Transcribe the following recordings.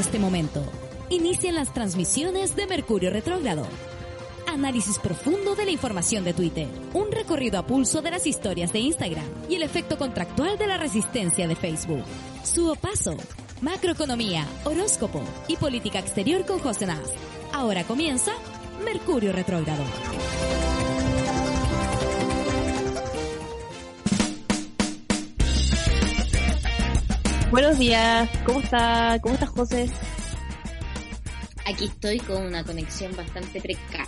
este momento, inician las transmisiones de Mercurio Retrógrado. Análisis profundo de la información de Twitter, un recorrido a pulso de las historias de Instagram y el efecto contractual de la resistencia de Facebook. Su paso, macroeconomía, horóscopo y política exterior con José Nas. Ahora comienza Mercurio Retrógrado. Buenos días, ¿cómo está? ¿Cómo estás, José? Aquí estoy con una conexión bastante precaria.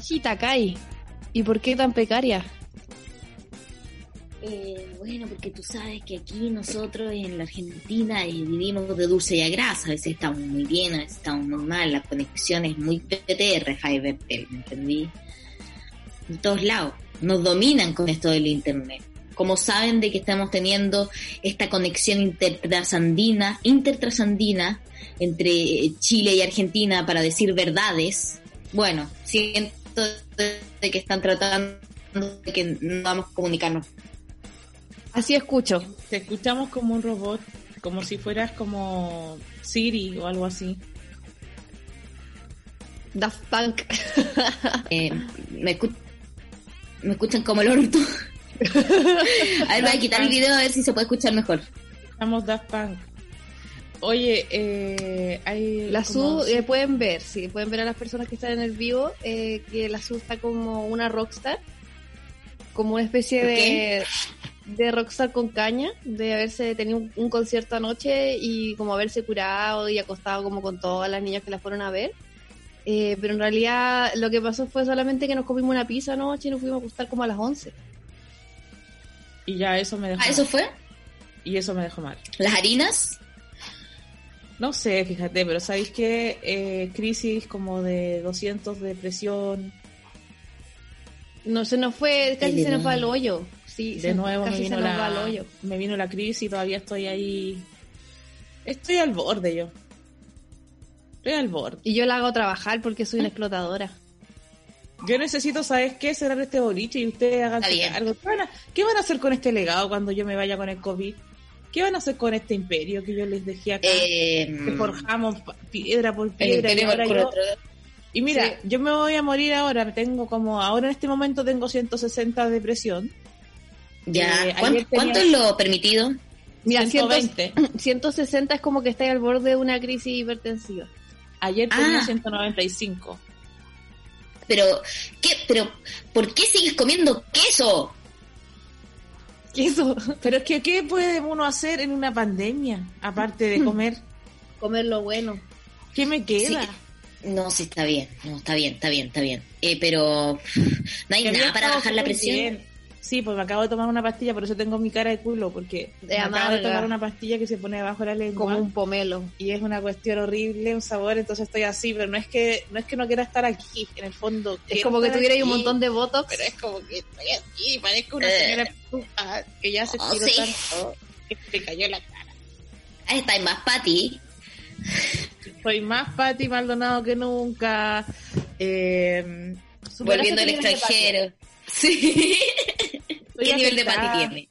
Chitacay. ¿Y por qué tan precaria? Eh, bueno, porque tú sabes que aquí nosotros en la Argentina eh, vivimos de dulce y a grasa. A veces estamos muy bien, a veces estamos muy mal. La conexión es muy PTR, Fiverr, ¿me entendí? En todos lados. Nos dominan con esto del Internet. Como saben de que estamos teniendo esta conexión intertrasandina, intertrasandina entre Chile y Argentina para decir verdades, bueno, siento de que están tratando de que no vamos a comunicarnos. Así escucho. Te escuchamos como un robot, como si fueras como Siri o algo así. Daft Punk. Eh, me, escu- me escuchan como el orto. A ver, voy a quitar el video a ver si se puede escuchar mejor. Estamos Daft Punk. Oye, eh, hay La como- Su, eh, pueden ver, sí, pueden ver a las personas que están en el vivo, eh, que la Su está como una rockstar, como una especie de, de rockstar con caña, de haberse tenido un, un concierto anoche y como haberse curado y acostado como con todas las niñas que la fueron a ver. Eh, pero en realidad lo que pasó fue solamente que nos comimos una pizza anoche y nos fuimos a acostar como a las 11. Y ya eso me dejó Ah, ¿eso fue? y eso me dejó mal. ¿Las harinas? No sé, fíjate, pero sabéis que eh, crisis como de 200 de presión, No, se nos fue, casi de se nos va al hoyo. Sí, de se- nuevo me casi se vino, nos va al la, hoyo. me vino la crisis y todavía estoy ahí. Estoy al borde yo. Estoy al borde. Y yo la hago trabajar porque soy una explotadora. Yo necesito, ¿sabes qué? Cerrar este boliche y ustedes hagan cargo. ¿Qué van, a, ¿Qué van a hacer con este legado cuando yo me vaya con el COVID? ¿Qué van a hacer con este imperio que yo les dejé acá? Eh, que forjamos piedra por el piedra. y, ahora yo- y mira, Sí. yo me voy a morir ahora. Tengo como, ahora en este momento tengo 160 de presión. Ya. Eh, ¿Cuánto, ayer tenía- cuánto es lo permitido? Mira, 120. 160 es como que está al borde de una crisis hipertensiva. Ayer tenía Ah. 195. Pero, ¿qué? Pero, ¿por qué sigues comiendo queso? ¿Qué eso? Pero es que, ¿qué puede uno hacer en una pandemia? Aparte de comer. Comer lo bueno. ¿Qué me queda? Sí. No, sí, está bien. No, está bien, está bien, está bien. Eh, pero, no hay nada para bajar la presión. bien. Sí, pues me acabo de tomar una pastilla, por eso tengo mi cara de culo, porque De me acabo de tomar una pastilla que se pone debajo de la lengua Como un pomelo. y es una cuestión horrible, un sabor, entonces estoy así, pero no es que no es que no quiera estar aquí, en el fondo. Es como que estar tuviera ahí un montón de votos. Pero es como que estoy aquí, parezco una Eh. señora puta que ya se Oh, tiró sí. tanto que se cayó la cara. Ahí está, más Patty. Soy más Pati Maldonado que nunca. Eh, Volviendo al extranjero. Sí. Estoy ¿Qué nivel de. Patty tiene?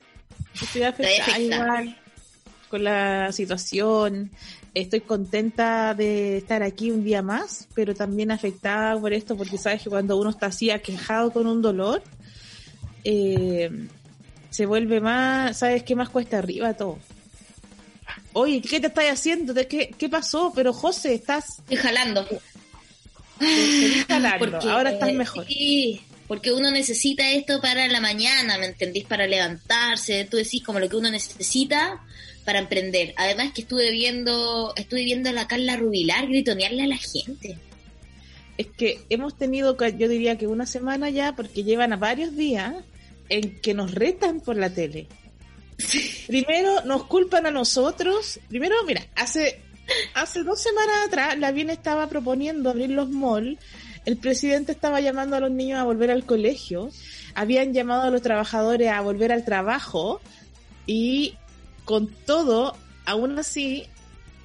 Estoy afectada afectada. igual con la situación. Estoy contenta de estar aquí un día más, pero también afectada por esto, porque sabes que cuando uno está así aquejado con un dolor, eh, se vuelve más, ¿sabes qué más cuesta arriba todo? Oye, ¿qué te estás haciendo? ¿De ¿Qué, ¿Qué pasó? Pero José, estás Estoy jalando. feliz jalando. Porque, ahora estás mejor. Sí, porque uno necesita esto para la mañana, ¿me entendís? Para levantarse, tú decís como lo que uno necesita para emprender. Además que estuve viendo, estuve viendo a la Carla Rubilar gritonearle a la gente. es que hemos tenido, yo diría que una semana ya, porque llevan a varios días en que nos retan por la tele. Primero nos culpan a nosotros. Primero, mira, hace, hace dos semanas atrás la bien estaba proponiendo abrir los malls. El presidente estaba llamando a los niños a volver al colegio. Habían llamado a los trabajadores a volver al trabajo. Y con todo, aún así,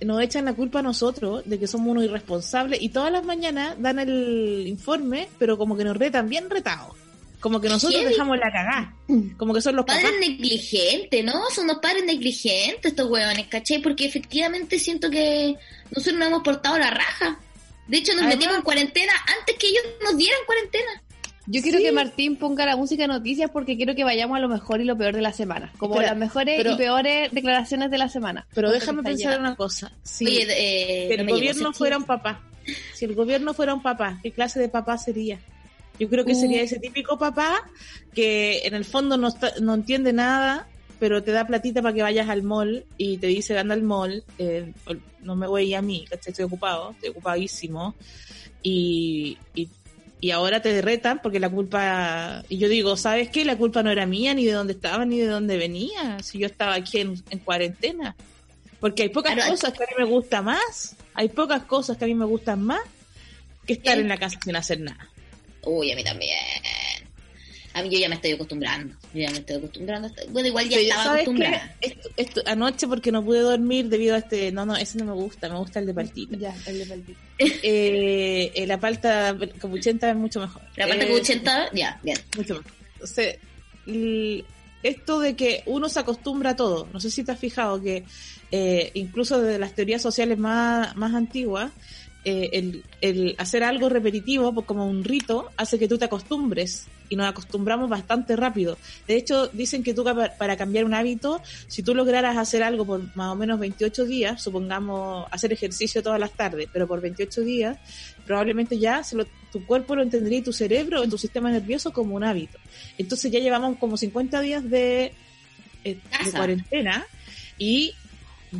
nos echan la culpa a nosotros de que somos unos irresponsables. Y todas las mañanas dan el informe, pero como que nos retan bien retados. Como que nosotros dejamos la cagada. Como que son los padres negligentes, ¿no? Son los padres negligentes estos huevones, ¿cachai? Porque efectivamente siento que nosotros nos hemos portado la raja. De hecho, nos metimos en cuarentena antes que ellos nos dieran cuarentena. Yo quiero que Martín ponga la música de noticias porque quiero que vayamos a lo mejor y lo peor de la semana. Como las mejores y peores declaraciones de la semana. Pero déjame pensar una cosa. Si, eh, el gobierno fuera un papá, si el gobierno fuera un papá, ¿qué clase de papá sería? Yo creo que sería uh. ese típico papá que en el fondo no, no entiende nada, pero te da platita para que vayas al mall y te dice anda al mall, eh, no me voy a mí, estoy ocupado, estoy ocupadísimo. Y, y, ahora te derretan porque la culpa, y yo digo, ¿sabes qué? La culpa no era mía, ni de dónde estaba, ni de dónde venía, si yo estaba aquí en, cuarentena. Porque hay pocas cosas que a mí me gustan más, hay pocas cosas que a mí me gustan más que estar en la casa sin hacer nada. Uy, a mí también. A mí yo ya me estoy acostumbrando. Yo ya me estoy acostumbrando. Bueno, igual ya estaba acostumbrada. Esto, anoche porque no pude dormir debido a este... No, no, ese no me gusta. Me gusta el de paltito. Ya, el de paltito. eh, eh la palta capuchenta es mucho mejor. La palta eh, capuchenta, ya, bien. Mucho mejor. Entonces, esto de que uno se acostumbra a todo. No sé si te has fijado que eh, incluso de las teorías sociales más, más antiguas, eh, el, el, hacer algo repetitivo, pues como un rito, hace que tú te acostumbres y nos acostumbramos bastante rápido. De hecho, dicen que tú para cambiar un hábito, si tú lograras hacer algo por más o menos 28 días, supongamos hacer ejercicio todas las tardes, pero por 28 días, probablemente ya se lo, tu cuerpo lo entendería y tu cerebro en tu sistema nervioso como un hábito. Entonces ya llevamos como 50 días de, eh, de cuarentena y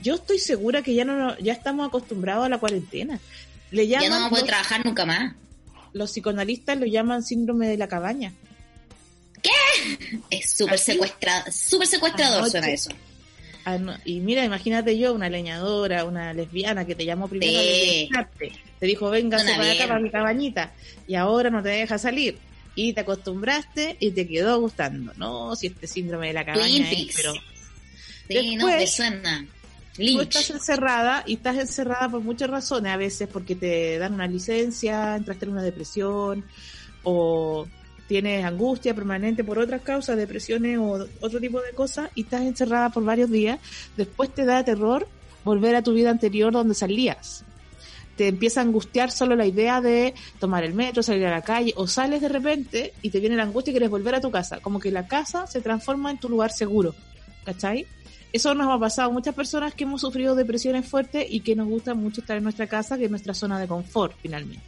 yo estoy segura que ya no ya estamos acostumbrados a la cuarentena. Le llaman ya no vamos a trabajar nunca más. Los psicoanalistas lo llaman síndrome de la cabaña. ¿Qué? Es súper secuestrado, súper secuestrador suena eso. y mira, imagínate yo, una leñadora, una lesbiana que te llamó primero sí. te dijo, venga para acá para mi cabañita, y ahora no te deja salir. Y te acostumbraste y te quedó gustando. No, si este síndrome de la cabaña es, pero... Sí, no, te suena. Tú estás encerrada y estás encerrada por muchas razones, a veces porque te dan una licencia, entraste en una depresión o tienes angustia permanente por otras causas, depresiones o otro tipo de cosas y estás encerrada por varios días. Después te da terror volver a tu vida anterior donde salías. Te empieza a angustiar solo la idea de tomar el metro, salir a la calle o sales de repente y te viene la angustia y quieres volver a tu casa. Como que la casa se transforma en tu lugar seguro. ¿Cachai? Eso nos ha pasado a muchas personas que hemos sufrido depresiones fuertes y que nos gusta mucho estar en nuestra casa, que es nuestra zona de confort finalmente.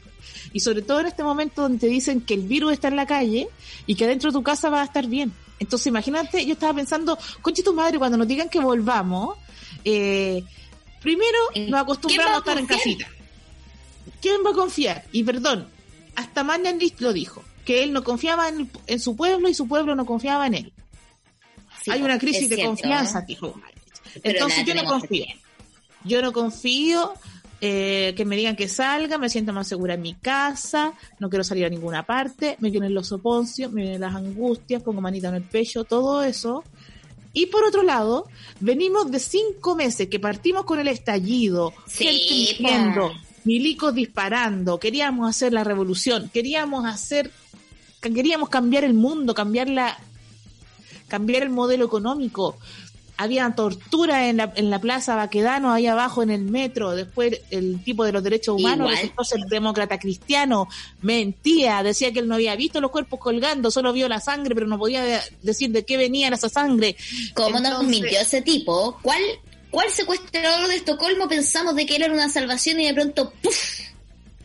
Y sobre todo en este momento donde te dicen que el virus está en la calle y que dentro de tu casa va a estar bien. Entonces imagínate, yo estaba pensando, conche tu madre, cuando nos digan que volvamos, eh, primero eh, nos acostumbramos a, estar en casita. ¿Quién va a confiar? Y perdón, hasta Magnanist lo dijo, que él no confiaba en, en su pueblo y su pueblo no confiaba en él hay una crisis de confianza, dijo Entonces yo no confío. Yo no confío eh, que me digan que salga, me siento más segura en mi casa, no quiero salir a ninguna parte, me vienen los soponcios, me vienen las angustias, pongo manita en el pecho, todo eso. Y por otro lado, venimos de cinco meses que partimos con el estallido, sí, milicos disparando, queríamos hacer la revolución, queríamos hacer, queríamos cambiar el mundo, cambiar la, cambiar el modelo económico. Había tortura en la, en la plaza Baquedano, ahí abajo en el metro. Después el tipo de los derechos humanos resultó ser demócrata cristiano. Mentía, decía que él no había visto los cuerpos colgando, solo vio la sangre, pero no podía decir de qué venía esa sangre. ¿Cómo nos mintió ese tipo? ¿Cuál, ¿Cuál secuestrador de Estocolmo pensamos de que era una salvación y de pronto ¡puf!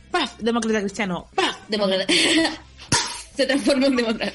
¡Paf! Demócrata cristiano. ¡Paf! Demócrata. Se transformó en demócrata.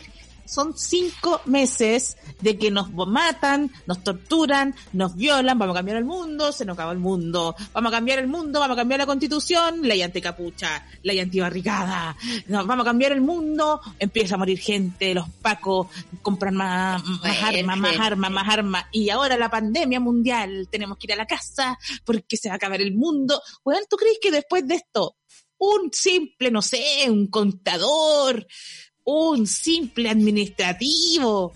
Son cinco meses de que nos matan, nos torturan, nos violan, vamos a cambiar el mundo, se nos acaba el mundo, vamos a cambiar el mundo, vamos a cambiar la constitución, ley anticapucha, ley antibarricada, nos vamos a cambiar el mundo, empieza a morir gente, los pacos compran más, más armas, más armas, más armas, y ahora la pandemia mundial, tenemos que ir a la casa porque se va a acabar el mundo. Bueno, ¿tú crees que después de esto, un simple, no sé, un contador, un simple administrativo,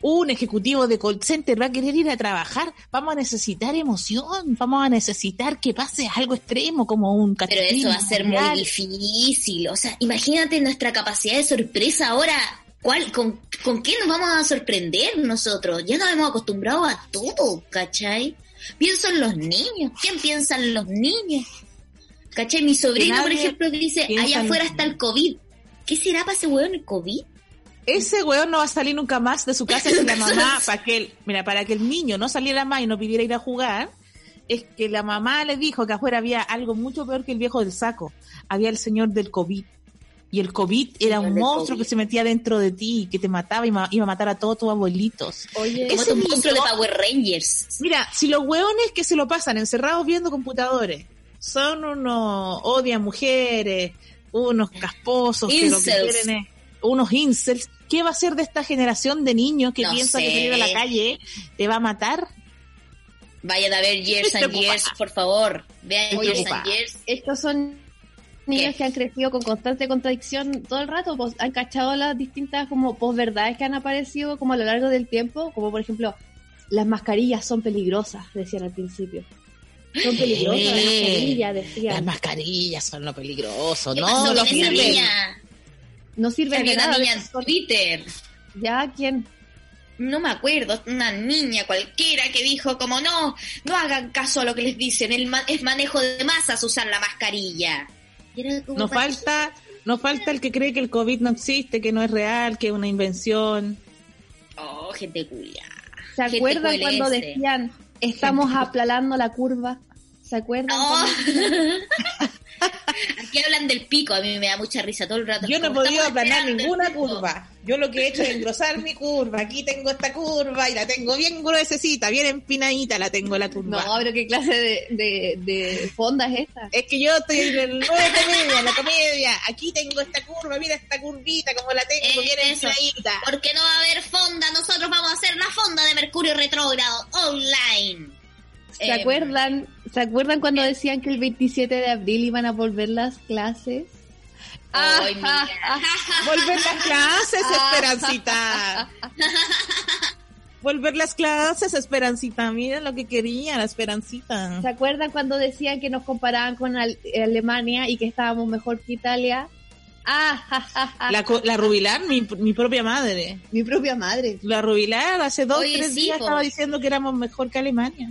un ejecutivo de call center va a querer ir a trabajar, vamos a necesitar emoción, vamos a necesitar que pase algo extremo como un Pero eso va a ser muy difícil. O sea, imagínate nuestra capacidad de sorpresa ahora. ¿Cuál, con, ¿Con qué nos vamos a sorprender nosotros? Ya nos hemos acostumbrado a todo, ¿cachai? Pienso en los niños. ¿Quién piensa en los niños? ¿Cachai? Mi sobrino, por ejemplo, dice, allá afuera está el COVID. ¿Qué será para ese weón el COVID? Ese weón no va a salir nunca más de su casa sin la mamá para que el, mira, para que el niño no saliera más y no pidiera ir a jugar, es que la mamá le dijo que afuera había algo mucho peor que el viejo del saco. Había el señor del COVID. Y el COVID era un monstruo que se metía dentro de ti, que te mataba y iba a matar a todos tus abuelitos. Oye, es un monstruo de Power Rangers. Mira, si los weones que se lo pasan encerrados viendo computadores son unos odian mujeres, unos casposos que lo que quieren es unos incels. ¿Qué va a ser de esta generación de niños que piensan que salir a la calle te va a matar? Vayan a ver Years and Years, por favor. Vean Years and Years. Estos son niños que han crecido con constante contradicción todo el rato, pues, han cachado las distintas como posverdades que han aparecido como a lo largo del tiempo, como por ejemplo, las mascarillas son peligrosas, decían al principio. Son peligrosas las mascarillas, decían. Las mascarillas son lo peligroso, no, no sirven. No sirven de nada. Una niña en Twitter. ¿Ya? ¿Quién? no me acuerdo, una niña cualquiera que dijo como no, no hagan caso a lo que les dicen, el es manejo de masas usar la mascarilla. Nos falta, nos falta el que cree que el COVID no existe, que no es real, que es una invención. Oh, gente cuya. ¿Se acuerdan cuando decían estamos aplanando la curva? ¿Se acuerdan? Oh. Aquí hablan del pico, a mí me da mucha risa todo el rato. Yo no he podido aplanar ninguna curva. Yo lo que he hecho es engrosar mi curva. Aquí tengo esta curva y la tengo bien gruesecita, bien empinadita la tengo la curva. No, pero ¿qué clase de, de, fonda es esta? Es que yo estoy en el nuevo comedia, la comedia. Aquí tengo esta curva, mira esta curvita como la tengo, bien empinadita. Porque no va a haber fonda, nosotros vamos a hacer la fonda de Mercurio retrógrado online. ¿Se acuerdan? ¿Se acuerdan cuando decían que el 27 de abril iban a volver las clases? Ay, mira. Volver las clases, Esperancita. Volver las clases, Esperancita. Mira lo que quería, la Esperancita. ¿Se acuerdan cuando decían que nos comparaban con Alemania y que estábamos mejor que Italia? Ah, la, la Rubilar, mi, mi, propia madre. Mi propia madre. La Rubilar hace dos, tres días estaba diciendo que éramos mejor que Alemania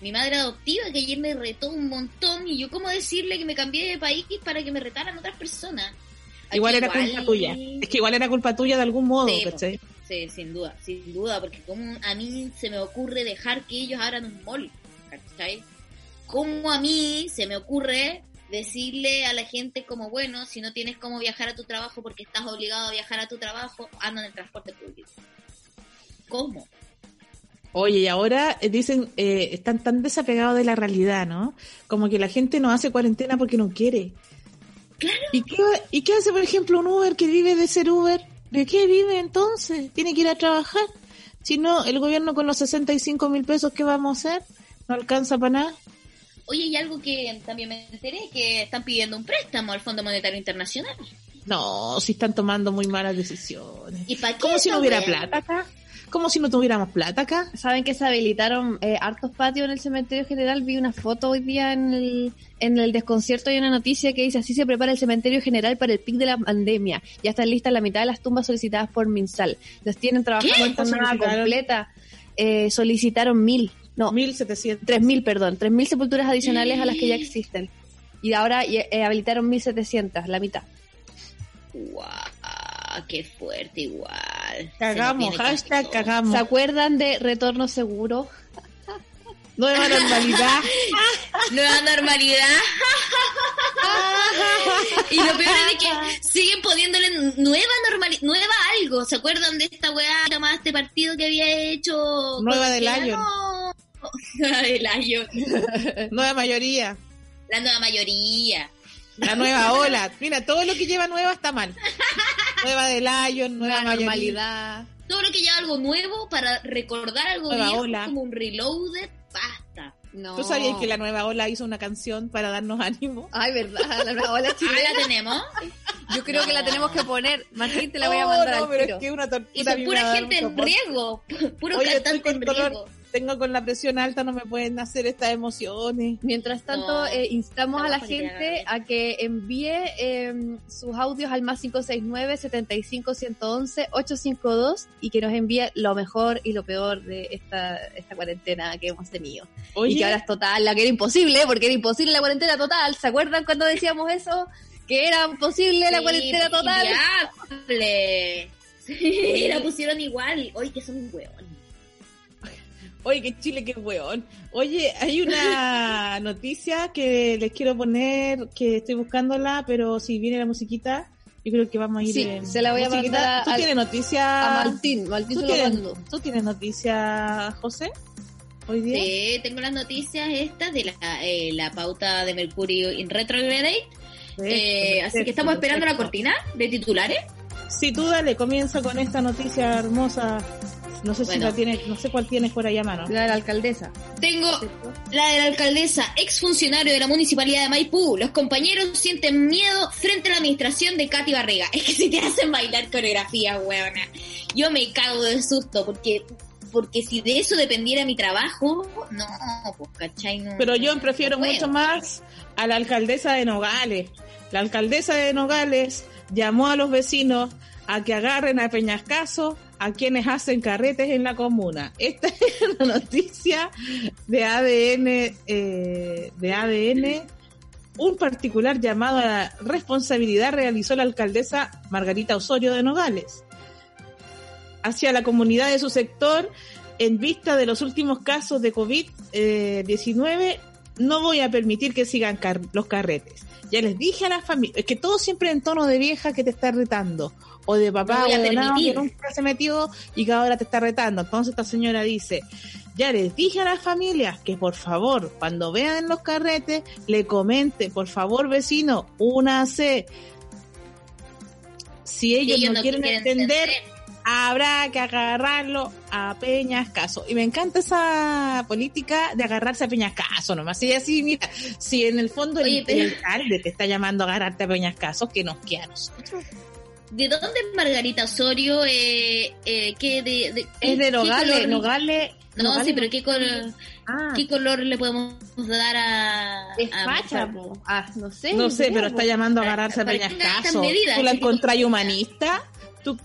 mi madre adoptiva que ayer me retó un montón y yo cómo decirle que me cambié de país para que me retaran otras personas. Igual era culpa tuya. Es que igual era culpa tuya de algún modo, sí, Sí, sin duda, sin duda, porque como a mí se me ocurre dejar que ellos abran un mall, ¿cachai? ¿Cómo a mí se me ocurre decirle a la gente como, bueno, si no tienes cómo viajar a tu trabajo porque estás obligado a viajar a tu trabajo, anda en el transporte público? ¿Cómo? Oye, y ahora eh, dicen, eh, están tan desapegados de la realidad, ¿no? Como que la gente no hace cuarentena porque no quiere. Claro. ¿Y qué, ¿Y qué hace, por ejemplo, un Uber que vive de ser Uber? ¿De qué vive entonces? ¿Tiene que ir a trabajar? Si no, el gobierno con los 65 mil pesos que vamos a hacer no alcanza para nada. Oye, y algo que también me enteré, que están pidiendo un préstamo al Fondo Monetario Internacional. No, si están tomando muy malas decisiones. ¿Y para qué Como si no hubiera plata acá como si no tuviéramos plata acá. Saben que se habilitaron eh, hartos patios en el cementerio general. Vi una foto hoy día en el, en el desconcierto. Hay una noticia que dice así se prepara el cementerio general para el pic de la pandemia. Ya están listas la mitad de las tumbas solicitadas por Minsal. Las tienen trabajando en jornada completa. Eh, solicitaron mil. No, mil setecientos. Tres mil, perdón. Tres mil sepulturas adicionales a las que ya existen. Y ahora eh, habilitaron mil setecientas, la mitad. ¡Wow! ¡Qué fuerte igual! Cagamos, hashtag cagamos. ¿Se acuerdan de Retorno Seguro? Nueva normalidad. Nueva normalidad. y lo peor es que siguen poniéndole nueva normalidad, nueva algo. ¿Se acuerdan de esta weá llamada este partido que había hecho? Nueva del año. Nueva del año. nueva mayoría. La nueva mayoría. La nueva ola. Mira, todo lo que lleva nueva está mal. Nueva del Lion, nueva normalidad. Todo lo que lleva algo nuevo para recordar algo viejo como un reloaded, basta. No. ¿Tú sabías que la nueva ola hizo una canción para darnos ánimo? Ay, verdad, la nueva ola chilena. Ah, la tenemos. Yo creo que la tenemos que poner. Martín, te la voy a mandar. No, pero es que una Y son pura gente en riesgo. Puro cantante en riesgo tengo con la presión alta, no me pueden hacer estas emociones. Mientras tanto, eh, instamos a la gente a que envíe em, sus audios al más 569 75 111 852 y que nos envíe lo mejor y lo peor de esta, esta cuarentena que hemos tenido. Y que ahora es total, la que era imposible, porque era imposible la cuarentena total. ¿Se acuerdan cuando decíamos eso? Que era imposible la cuarentena total. Sí, la pusieron igual. Hoy que son un hueón. Oye, qué chile, qué weón. Oye, hay una noticia que les quiero poner, que estoy buscándola, pero si viene la musiquita, yo creo que vamos a ir. Sí, se la voy a mandar. ¿Tú tienes noticia? A Martín, Martín ¿Tú, tienes, ¿Tú tienes noticia, José? Hoy día. Sí, tengo las noticias estas de la, eh, la pauta de Mercurio in retrograde. Eh, así que estamos esperando la cortina de titulares. Sí, tú dale, comienza con esta noticia hermosa no sé si la tiene, no sé cuál tienes por ahí a mano. La de la alcaldesa. Tengo la de la alcaldesa, exfuncionario de la municipalidad de Maipú. Los compañeros sienten miedo frente a la administración de Katy Barrega. Es que si te hacen bailar coreografía, weona. Yo me cago de susto porque porque si de eso dependiera mi trabajo, no, pues cachai, no. Pero yo prefiero mucho más a la alcaldesa de Nogales. La alcaldesa de Nogales llamó a los vecinos a que agarren a Peñascaso a quienes hacen carretes en la comuna. Esta es una noticia de ADN, eh, de ADN. Un particular llamado a la responsabilidad realizó la alcaldesa Margarita Osorio de Nogales hacia la comunidad de su sector en vista de los últimos casos de COVID-19. No voy a permitir que sigan los carretes. Ya les dije a la familia, es que todo siempre en tono de vieja que te está retando o de papá o de nada que nunca se metió y que ahora te está retando. Entonces esta señora dice, ya les dije a las familias que por favor, cuando vean los carretes, le comente, por favor vecino, únase. Si ellos, no, quieren, entender, habrá que agarrarlo a Peñas Caso. Y me encanta esa política de agarrarse a Peñas Caso nomás. Y así, mira, si en el fondo el, alcalde te está llamando a agarrarte a Peñas Caso, que nos queda a nosotros. ¿De dónde es Margarita Osorio? Eh, eh, ¿qué de, es de Nogales, Nogales. No, sí, pero ¿qué color, ah. ¿qué color le podemos dar a... Es facha, ah, no sé. No sé, pero está llamando a agarrarse a Peñascaso. ¿Tú la encontrás humanista? ¿Tú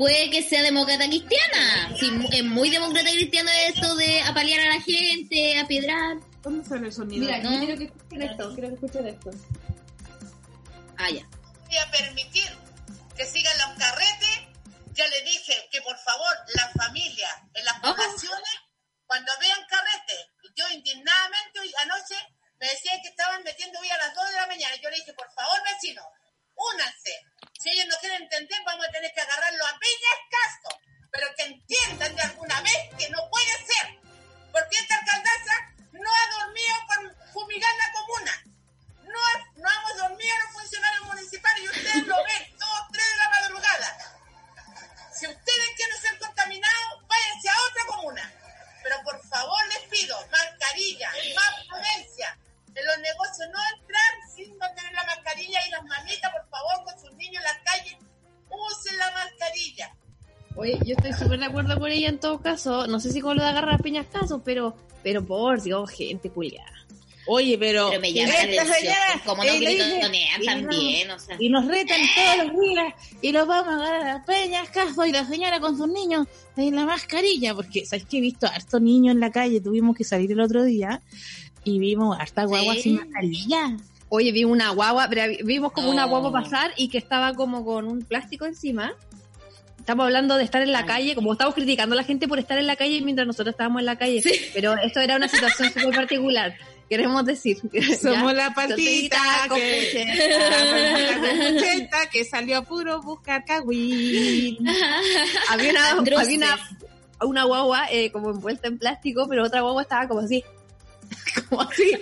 puede que sea demócrata cristiana. Sí, es muy demócrata cristiana esto de apalear a la gente, a piedrar. ¿Cómo suena el sonido? Mira, ¿no? quiero que escuchen esto, quiero que escuchen esto. Ah, ya. Voy a permitir que sigan los carretes. Ya le dije que por favor las familias en las oh. poblaciones, cuando vean carretes, yo indignadamente hoy anoche me decían que estaban metiendo hoy a las 2 de la mañana. Yo le dije, por favor, vecinos, únanse. Si ellos no quieren entender, vamos a tener que agarrarlo a caso. Pero que entiendan de alguna vez que no puede ser. Porque esta alcaldesa no ha dormido por fumigar la comuna no, no hemos dormido los funcionarios municipales y ustedes lo ven, dos, tres de la madrugada. Si ustedes quieren ser contaminados, váyanse a otra comuna. Pero por favor les pido, mascarilla, más prudencia. En los negocios no entrar sin no tener la mascarilla y las mamitas, por favor, con sus niños en la calle, usen la mascarilla. Oye, yo estoy súper de acuerdo con ella en todo caso. No sé si con lo de agarrar a piñas casos, pero, pero por Dios, gente culiada. Oye, pero, pero me llama como no gritonean también, o sea. Y nos retan todos los días y los vamos a agarrar a las peñas, caso, y la señora con sus niños en la mascarilla, porque sabes que he visto a harto niño en la calle, tuvimos que salir el otro día y vimos harta guagua sin mascarilla. Oye, vimos una guagua, vimos como una guagua pasar y que estaba como con un plástico encima. Estamos hablando de estar en la calle, como estamos criticando a la gente por estar en la calle mientras nosotros estábamos en la calle. Pero esto era una situación súper particular queremos decir. Somos ¿ya? la con que, que salió a puro buscar cagüín. había una, había una, una guagua eh, como envuelta en plástico, pero otra guagua estaba como así. Como así,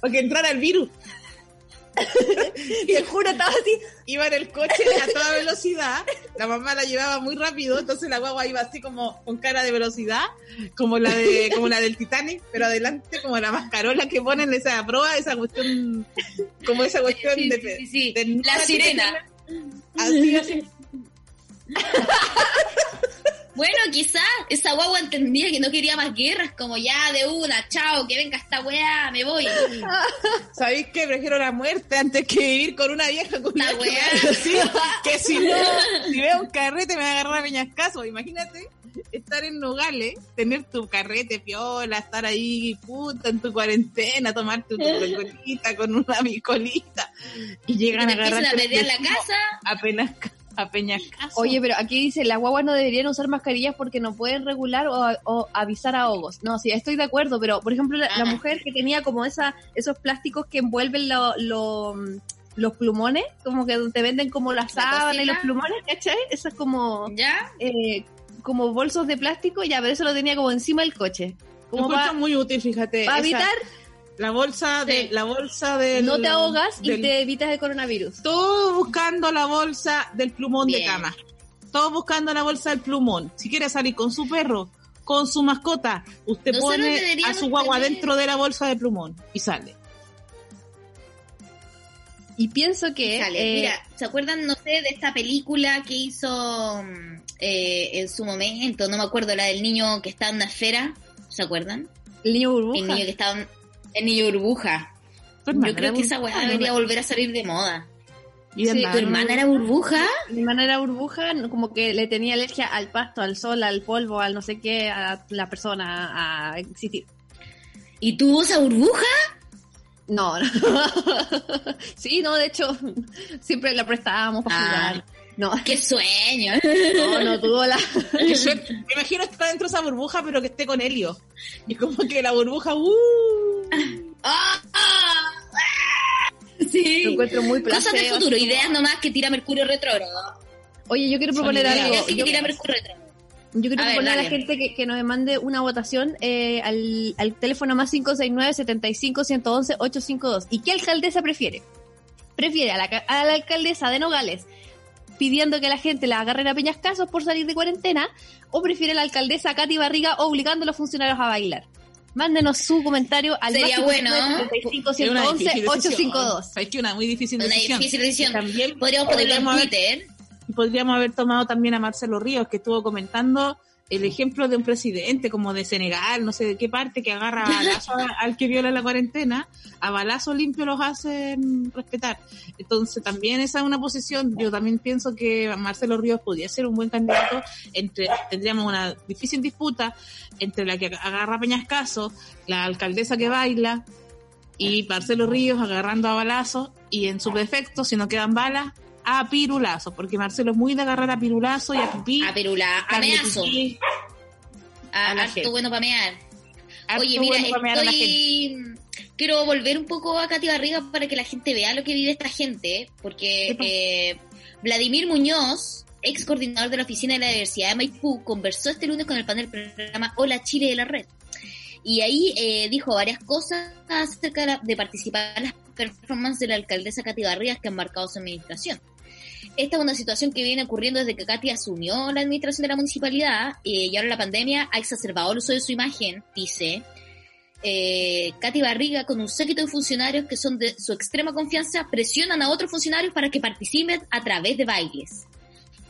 para que entrara el virus. Te juro, estaba así. Iba en el coche a toda velocidad, la mamá la llevaba muy rápido, entonces la guagua iba así como con cara de velocidad, como la de como la del Titanic, pero adelante como la mascarola que ponen esa prueba, esa cuestión, como esa cuestión Sí, de, sí, sí, sí. de- La sirena. Así, así. Bueno, quizás esa guagua entendía que no quería más guerras, como ya de una, chao, que venga esta weá, me voy. ¿Sabéis qué? Prefiero la muerte antes que vivir con una vieja con una weá. que si no, si veo un carrete me va a agarrar a peñascaso. Imagínate estar en Nogales, tener tu carrete piola, estar ahí puta en tu cuarentena, tomarte tu colita con una bicolita y Que llegan a agarrar a la casa. apenas a peñascaso. Oye, pero aquí dice, las guaguas no deberían usar mascarillas porque no pueden regular o, o avisar a hogos. No, sí, estoy de acuerdo, pero por ejemplo, la, la Ajá. mujer que tenía como esa esos plásticos que envuelven lo- lo, los plumones, como que te venden como las La sábanas y los plumones, ¿cachai? Eso es como, ¿Ya? eh, como bolsos de plástico, ya, pero eso lo tenía como encima del coche. Como para muy útil, fíjate. esa- evitar, la bolsa de Sí. la bolsa del no te ahogas y te evitas el coronavirus. Todos buscando la bolsa del plumón de cama. Todos buscando la bolsa del plumón. Si quiere salir con su perro, con su mascota, usted Nosotros pone a su guagua tener- dentro de la bolsa de plumón y sale. Y pienso que... Sale. eh, Mira, ¿se acuerdan, no sé, de esta película que hizo eh, en su momento? No me acuerdo, la del niño que está en una esfera. ¿Se acuerdan? el niño burbuja. El niño que estaba en- el niño burbuja. Yo creo que esa weá debería volver a salir de moda. Y Sí, ¿Tu hermana era burbuja? Mi hermana era burbuja, como que le tenía alergia al pasto, al sol, al polvo, al no sé qué, a la persona, a existir. ¿Y tuvo esa burbuja? No, no. sí, no, de hecho, siempre la prestábamos para Ah. jugar. No, ¡Qué sueño! no, no tuvo la... Me imagino estar dentro de esa burbuja, pero que esté con helio. Y como que la burbuja, uh, ¡Ah! ¡Ah! Lo Sí. encuentro muy Cosas del futuro, ideas nomás que tira Mercurio retrógrado. Oye, yo quiero proponer algo. Ideas que Yo, tira Mercurio retrógrado. yo quiero A ver, proponer a la gente que, que nos mande una votación eh, al, al teléfono más 569-75-111-852. ¿Y qué alcaldesa prefiere? ¿Prefiere a la, ca- a la alcaldesa de Nogales pidiendo que la gente la agarre a peñascasos por salir de cuarentena? ¿O prefiere la alcaldesa Katy Barriga obligando a los funcionarios a bailar? Mándenos su comentario al Sería bueno. 75 es una 111 difícil decisión. 852. Sabes que una muy difícil Una decisión. difícil decisión. También Podríamos ponerlo en haber-. Y podríamos haber tomado también a Marcelo Ríos, que estuvo comentando el ejemplo de un presidente como de Senegal, no sé de qué parte, que agarra a balazo al que viola la cuarentena, a balazo limpio los hacen respetar. Entonces también esa es una posición, yo también pienso que Marcelo Ríos podría ser un buen candidato, entre tendríamos una difícil disputa entre la que agarra Peñascaso, la alcaldesa que baila, y Marcelo Ríos agarrando a balazos, y en su defecto, si no quedan balas, a pirulazos, porque Marcelo es muy de agarrar a pirulazo y a pipí. A Perula, a meazo. harto bueno para mear. Oye, mira, bueno estoy... Quiero volver un poco a Katy Barriga para que la gente vea lo que vive esta gente, porque eh, Vladimir Muñoz, ex coordinador de la Oficina de la Diversidad de Maipú, conversó este lunes con el panel del programa Hola Chile de la Red. Y ahí eh, dijo varias cosas acerca de, la- de participar en las performances de la alcaldesa Katy Barrigas que han marcado su administración. Esta es una situación que viene ocurriendo desde que Katy asumió la administración de la municipalidad eh, y ahora la pandemia ha exacerbado el uso de su imagen, dice. Eh, Katy Barriga, con un séquito de funcionarios que son de su extrema confianza, presionan a otros funcionarios para que participen a través de bailes.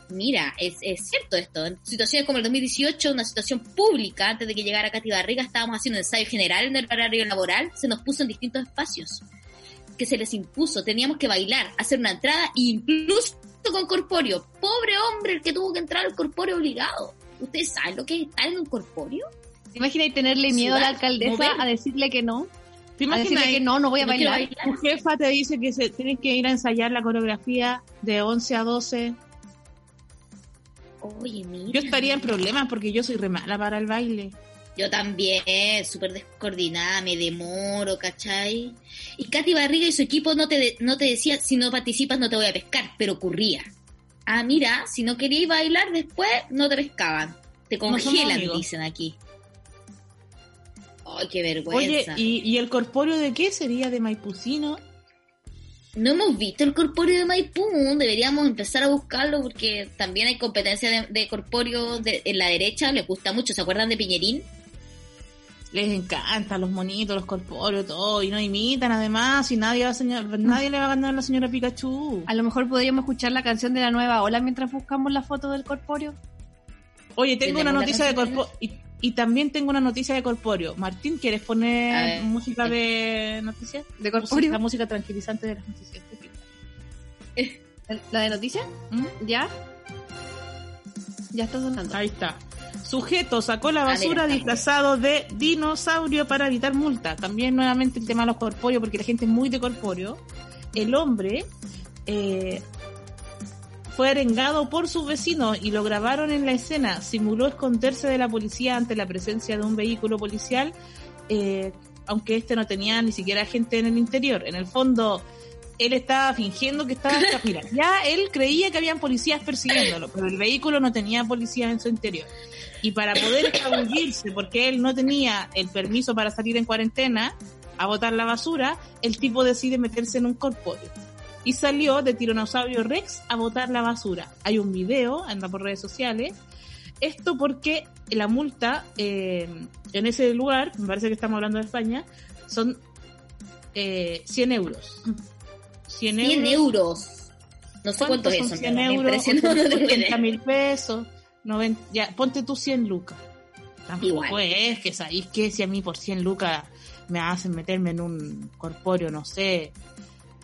Mira, es, cierto esto. En situaciones como el 2018, una situación pública, antes de que llegara Katy Barriga, estábamos haciendo un ensayo general en el horario laboral, se nos puso en distintos espacios que se les impuso. Teníamos que bailar, hacer una entrada, incluso con corpóreo. Pobre hombre el que tuvo que entrar al corpóreo obligado. ¿Ustedes saben lo que es estar en un corpóreo? ¿Te imaginas tenerle miedo a la alcaldesa mover. a decirle que no? ¿Te imaginas que no, no voy a No bailar. bailar. tu jefa te dice que se tiene que ir a ensayar la coreografía de 11 a 12? Oye, mira. Yo estaría en problemas porque yo soy re mala para el baile. Yo también, súper descoordinada, me demoro, ¿cachai? Y Katy Barriga y su equipo no te, de- no te decía, si no participas no te voy a pescar, pero ocurría. Ah, mira, si no querías bailar después, no te pescaban. Te congelan, dicen aquí. Ay, qué Oye, vergüenza. ¿y, ¿y el corpóreo de qué sería? ¿De Maipucino? No hemos visto el corpóreo de Maipú, deberíamos empezar a buscarlo porque también hay competencia de, de corpóreo de- en la derecha, les gusta mucho, ¿se acuerdan de Piñerín? Les encanta los monitos, los corpóreos, todo, y no imitan además, y nadie va a señal- nadie le va a ganar a la señora Pikachu. A lo mejor podríamos escuchar la canción de la nueva ola mientras buscamos la foto del corpóreo. Oye, tengo ¿Tenemos una la noticia de corpóreo, y, y también tengo una noticia de corpóreo. Martín, ¿quieres poner ver. música de noticias? ¿De corpóreo? música tranquilizante de las noticias. ¿La de noticias? ¿Mm? ¿Ya? Ya está sonando. Ahí está. Sujeto sacó la Ah, basura disfrazado de dinosaurio para evitar multa. También nuevamente el tema de los corpóreos, porque la gente es muy de corpóreo. El hombre eh, fue arengado por sus vecinos y lo grabaron en la escena. Simuló esconderse de la policía ante la presencia de un vehículo policial, eh, aunque este no tenía ni siquiera gente en el interior. En el fondo, él estaba fingiendo que estaba... Mira, ya él creía que habían policías persiguiéndolo, pero el vehículo no tenía policía en su interior. Y para poder escabullirse, porque él no tenía el permiso para salir en cuarentena a botar la basura, el tipo decide meterse en un corpóreo. Y salió de Tiranosaurio Rex a botar la basura. Hay un video, anda por redes sociales. Esto porque la multa eh, en ese lugar, me parece que estamos hablando de España, son eh, 100 euros. 100 euros. 100 euros. No sé cuánto es son eso. 100 me euros? impresionó, no tengo idea. 80 mil pesos. 90, ya, ponte tú 100 lucas. Tampoco Igual. es que sabéis que si a mí por 100 lucas me hacen meterme en un corpóreo, no sé,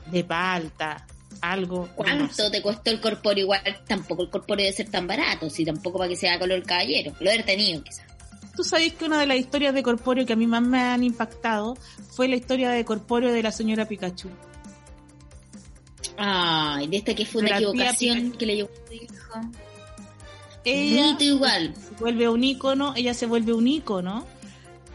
de palta, algo. no ¿Cuánto sé. te costó el corpóreo? Igual tampoco el corpóreo debe ser tan barato, si tampoco para que sea color caballero. Lo haber tenido, quizás. Tú sabéis que una de las historias de corpóreo que a mí más me han impactado fue la historia de corpóreo de la señora Pikachu. Ay, de esta que fue De una equivocación que le llevó a su hijo. Ella Bonito igual. se vuelve un ícono, ella se vuelve un ícono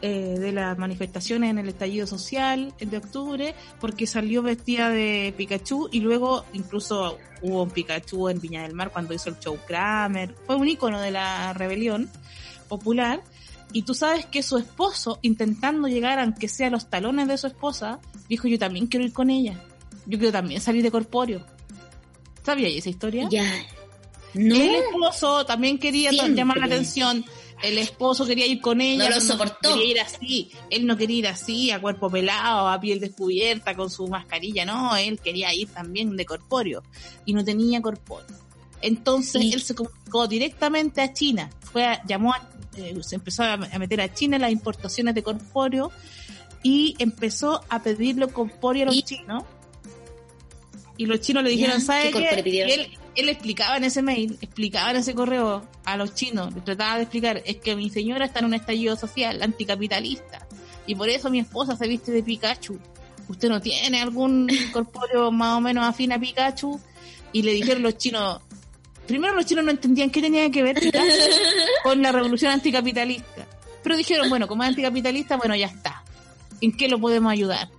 eh, de las manifestaciones en el estallido social de octubre, porque salió vestida de Pikachu y luego incluso hubo un Pikachu en Viña del Mar cuando hizo el show Kramer. Fue un ícono de la rebelión popular. Y tú sabes que su esposo, intentando llegar aunque sea a los talones de su esposa, dijo yo también quiero ir con ella. Yo quiero también salir de corpóreo. ¿Sabías esa historia? Ya. No, El esposo también quería Siempre. llamar la atención. El esposo quería ir con ella. No lo soportó. quería ir así. Él no quería ir así, a cuerpo pelado, a piel descubierta, con su mascarilla. No, él quería ir también de corpóreo. Y no tenía corpóreo. Entonces él se comunicó directamente a China. Fue a- llamó a- eh, se empezó a, meter a China las importaciones de corpóreo y empezó a pedirlo corpóreo a los Y- chinos. Y los chinos le dijeron, Ya, ¿sabe ¿qué qué? corpóreo pidieron? Y él, él explicaba en ese mail, explicaba en ese correo a los chinos, le trataba de explicar, es que mi señora está en un estallido social anticapitalista y por eso mi esposa se viste de Pikachu. ¿Usted no tiene algún corpóreo más o menos afín a Pikachu? Y le dijeron los chinos, primero los chinos no entendían qué tenía que ver Pikachu con la revolución anticapitalista. Pero dijeron, bueno, como es anticapitalista, bueno, ya está. ¿En qué lo podemos ayudar?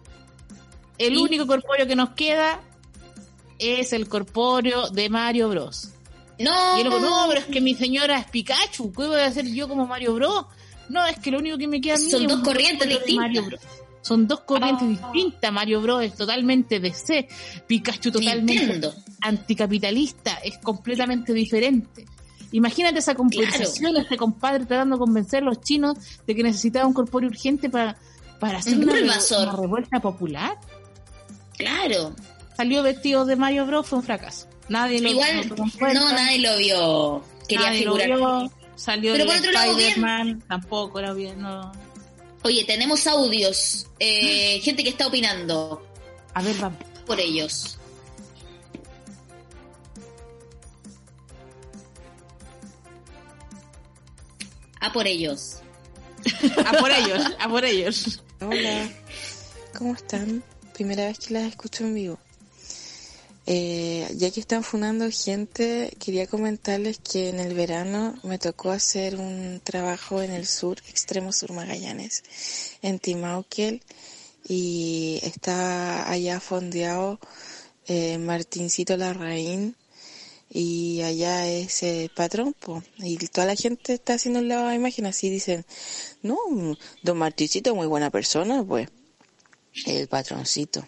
El único corpóreo que nos queda es el corpóreo de Mario Bros. no. Y él dijo, no, pero es que mi señora es Pikachu, ¿qué voy a hacer yo como Mario Bros? No, es que lo único que me queda a mí Son es dos corrientes distintas. Son dos corrientes Ah. distintas. Mario Bros es totalmente DC. Pikachu totalmente Nintendo. anticapitalista. Es completamente diferente. Imagínate esa conversación, ese compadre tratando de convencer a los chinos de que necesitaba un corpóreo urgente para, para hacer Un una, una revuelta popular. Claro. Salió vestido de Mario Bros, fue un fracaso. Nadie lo Igual, lo no, nadie lo vio. Quería Nadie lo figurar. vio, salió Pero por otro lado, bien. Tampoco era bien, no. Oye, tenemos audios. Eh, gente que está opinando A ver, vamos. por ellos. A por ellos. A por ellos, a por ellos. Hola, ¿cómo están? Primera vez que las escucho en vivo. Eh, ya que están fundando gente, quería comentarles que en el verano me tocó hacer un trabajo en el sur, extremo sur Magallanes, en Timauquel, y está allá fondeado eh, Martincito Larraín, y allá es el patrón, po. y toda la gente está haciendo la imagen así, dicen, no, don Martincito muy buena persona, pues, el patroncito.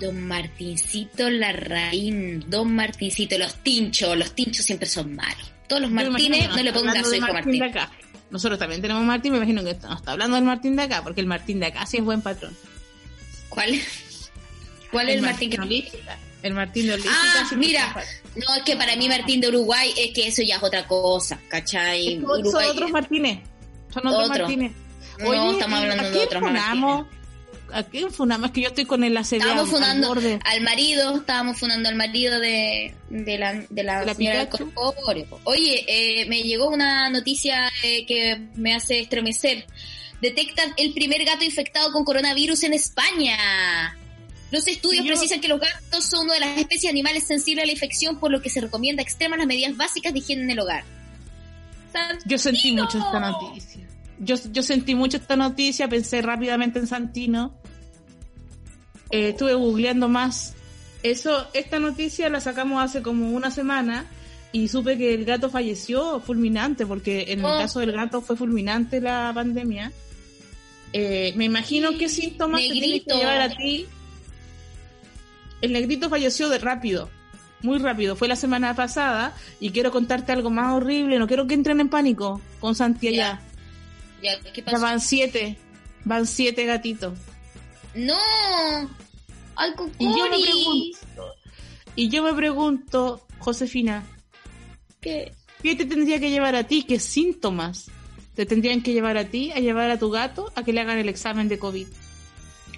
Don Martincito Larraín, Don Martincito, los tinchos, los tinchos siempre son malos. Todos los Martínez, no le pongas su hijo Martín. De acá. Nosotros también tenemos Martín, me imagino que no está hablando del Martín de acá, porque el Martín de acá sí es buen patrón. ¿Cuál? ¿Cuál es el Martín, que El Martín de Ah, mira, no, es que para mí Martín de Uruguay es que eso ya es otra cosa, ¿cachai? son otros Martínez. Son otros Martínez. Oye, no, estamos hablando de otros Martínez. ¿A quién fundamos? Es que yo estoy con el. Estábamos fundando al, marido, estábamos fundando al marido de, de la, de la, señora Oye, eh, me llegó una noticia eh, que me hace estremecer. Detectan el primer gato infectado con coronavirus en España. Los estudios precisan que los gatos son una de las especies animales sensibles a la infección, por lo que se recomienda extremar las medidas básicas de higiene en el hogar. Yo sentí mucho esta noticia. Yo, yo sentí mucho esta noticia, pensé rápidamente en Santino eh, estuve googleando más. Eso, esta noticia la sacamos hace como una semana y supe que el gato falleció fulminante, porque en el oh. caso del gato fue fulminante la pandemia. Eh, me imagino qué síntomas te tienes que llevar a ti. El negrito falleció de rápido, muy rápido. Fue la semana pasada y quiero contarte algo más horrible. No quiero que entren en pánico con Santiago. Ya. Ya, van siete, van siete gatitos. No, y yo me pregunto, y yo me pregunto, Josefina, ¿qué? ¿qué te tendría que llevar a ti? ¿Qué síntomas te tendrían que llevar a ti a llevar a tu gato a que le hagan el examen de COVID?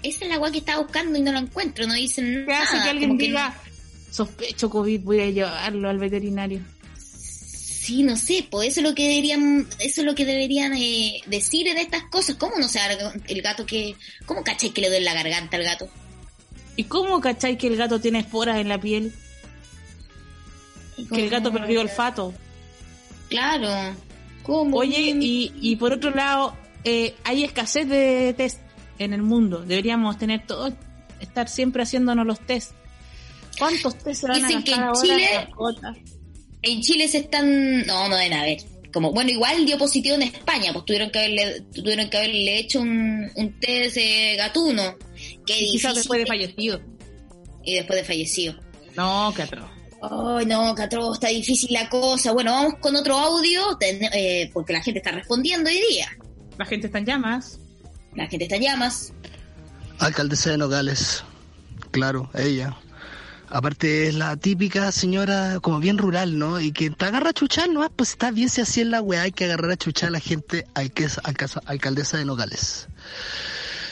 Esa es la agua que estaba buscando y no la encuentro, no dicen ¿Qué hace que alguien diga, sospecho COVID, voy a llevarlo al veterinario? Sí, no sé, pues eso es lo que deberían, eso es lo que deberían eh, decir en estas cosas. ¿Cómo no sabe el gato que, cómo cachai que le duele la garganta al gato? ¿Y cómo cacháis que el gato tiene esporas en la piel? Que el gato perdió olfato. Claro. ¿Cómo? Oye, y, y por otro lado, eh, hay escasez de test en el mundo. Deberíamos tener todo, estar siempre haciéndonos los test. ¿Cuántos test se van a en Chile, en Chile se están, no, no deben haber. Como, bueno, igual dio positivo en España, pues tuvieron que haberle, tuvieron que haberle hecho un, un test gatuno Qué Quizás después de fallecido. Y después de fallecido. No, qué atroz. Ay, no, qué está difícil la cosa. Bueno, vamos con otro audio, eh, porque la gente está respondiendo hoy día. La gente está en llamas. La gente está en llamas. Alcaldesa de Nogales, claro, ella. Aparte es la típica señora como bien rural, ¿no? Y que te agarra a chuchar, ¿no? Pues está bien si así es la weá, hay que agarrar a chuchar a la gente, hay que alcaldesa de Nogales.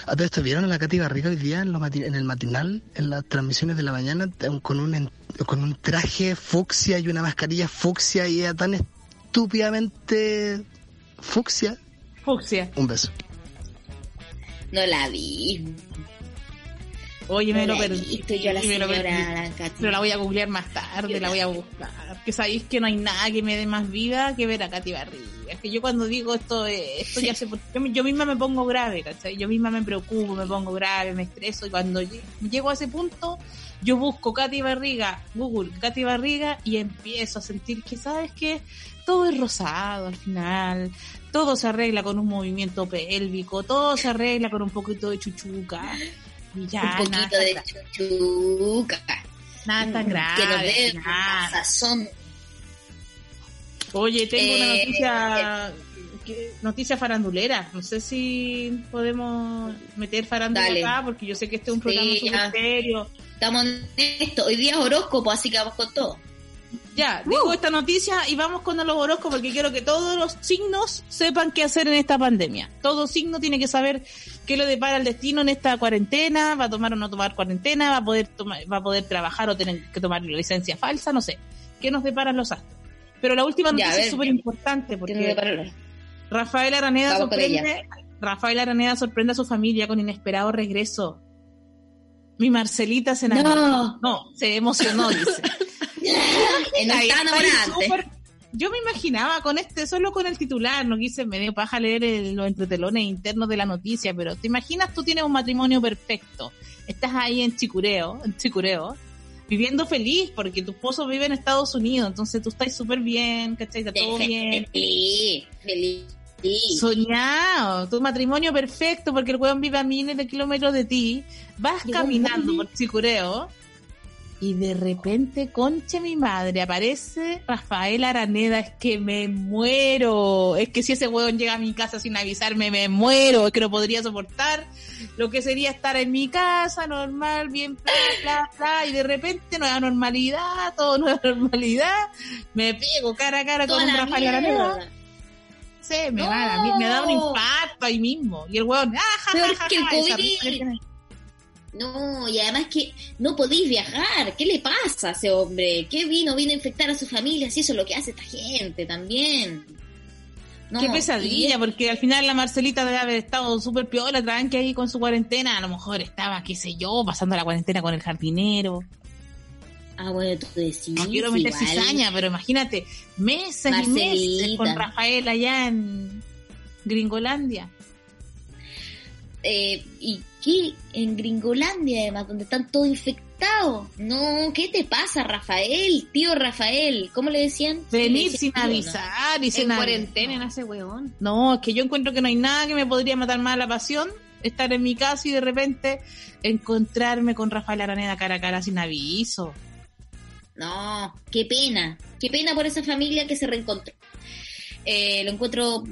A todo esto, ¿vieron a la Katy Garriga hoy día en, en el matinal, en las transmisiones de la mañana, con un, con un traje fucsia y una mascarilla fucsia y era tan estúpidamente fucsia? Fucsia. Un beso. No la vi. Oye, me lo perdí. Yo la Pero la voy a googlear más tarde, la voy a buscar. Que sabéis que no hay nada que me dé más vida que ver a Katy Barriga. Es que yo cuando digo esto, esto ya se... Yo, misma me pongo grave, ¿cachai? Yo misma me preocupo, me pongo grave, me estreso. Y cuando llego a ese punto, yo busco Katy Barriga, Google, Katy Barriga, y empiezo a sentir que, ¿sabes qué? Todo es rosado al final, todo se arregla con un movimiento pélvico, todo se arregla con un poquito de chuchuca un poquito de chuchuca. Nada tan grave. Que nos dé sazón. Oye, tengo una eh, noticia eh, noticia farandulera. No sé si podemos meter farándula acá, porque yo sé que este es un programa sí, serio. Estamos en esto. Hoy día es horóscopo, así que vamos con todo. Ya, digo esta noticia y vamos con los horóscopos porque quiero que todos los signos sepan qué hacer en esta pandemia. Todo signo tiene que saber qué le depara el destino en esta cuarentena, va a tomar o no tomar cuarentena, va a poder tomar, va a poder trabajar o tener que tomar licencia falsa, no sé. ¿Qué nos deparan los astros? Pero la última noticia es súper importante porque Rafael Araneda sorprende, Rafael Araneda sorprende a su familia con inesperado regreso. Mi Marcelita se enamoró. No, se emocionó, dice. súper- Yo me imaginaba con este, solo con el titular, no quise, me dio paja leer el- los entretelones internos de la noticia, pero te imaginas tú tienes un matrimonio perfecto, estás ahí en Chicureo, en Chicureo, viviendo feliz porque tu esposo vive en Estados Unidos, entonces tú estás súper bien, ¿cachai? Está todo bien. Feliz, feliz. Soñado, tu matrimonio perfecto porque el weón vive a miles de kilómetros de ti, vas caminando por Chicureo y de repente, conche mi madre, aparece Rafael Araneda, es que me muero, es que si ese weón llega a mi casa sin avisarme, me muero, es que no podría soportar lo que sería estar en mi casa, normal, bien, bla, bla, bla, y de repente nueva normalidad, todo nueva normalidad, me pego cara a cara Toda con un Rafael Araneda. Sí, me, va, a mí me da un No. infarto ahí mismo. Y el weón, ah, ja, ja, ja, No, y además que no podéis viajar. ¿Qué le pasa a ese hombre? ¿Qué vino? Vino a infectar a su familia. Si eso es lo que hace esta gente también. No, Qué pesadilla, y- porque al final la Marcelita debe haber estado súper piola, tranqui ahí con su cuarentena. A lo mejor estaba, qué sé yo, pasando la cuarentena con el jardinero. Ah, bueno, tú decís. No quiero meter igual. cizaña, pero imagínate, meses y meses Marcelita. con Rafael allá en Gringolandia. Eh, ¿Y qué? En Gringolandia, además, donde están todos infectados. No, ¿qué te pasa, Rafael? Tío Rafael, ¿cómo le decían? Venir sin ¿no? avisar y sin En cuarentena en ese weón. No, es que yo encuentro que no hay nada que me podría matar más la pasión. Estar en mi casa y de repente encontrarme con Rafael Araneda cara a cara sin aviso. No, qué pena. Qué pena por esa familia que se reencontró. Eh, lo encuentro,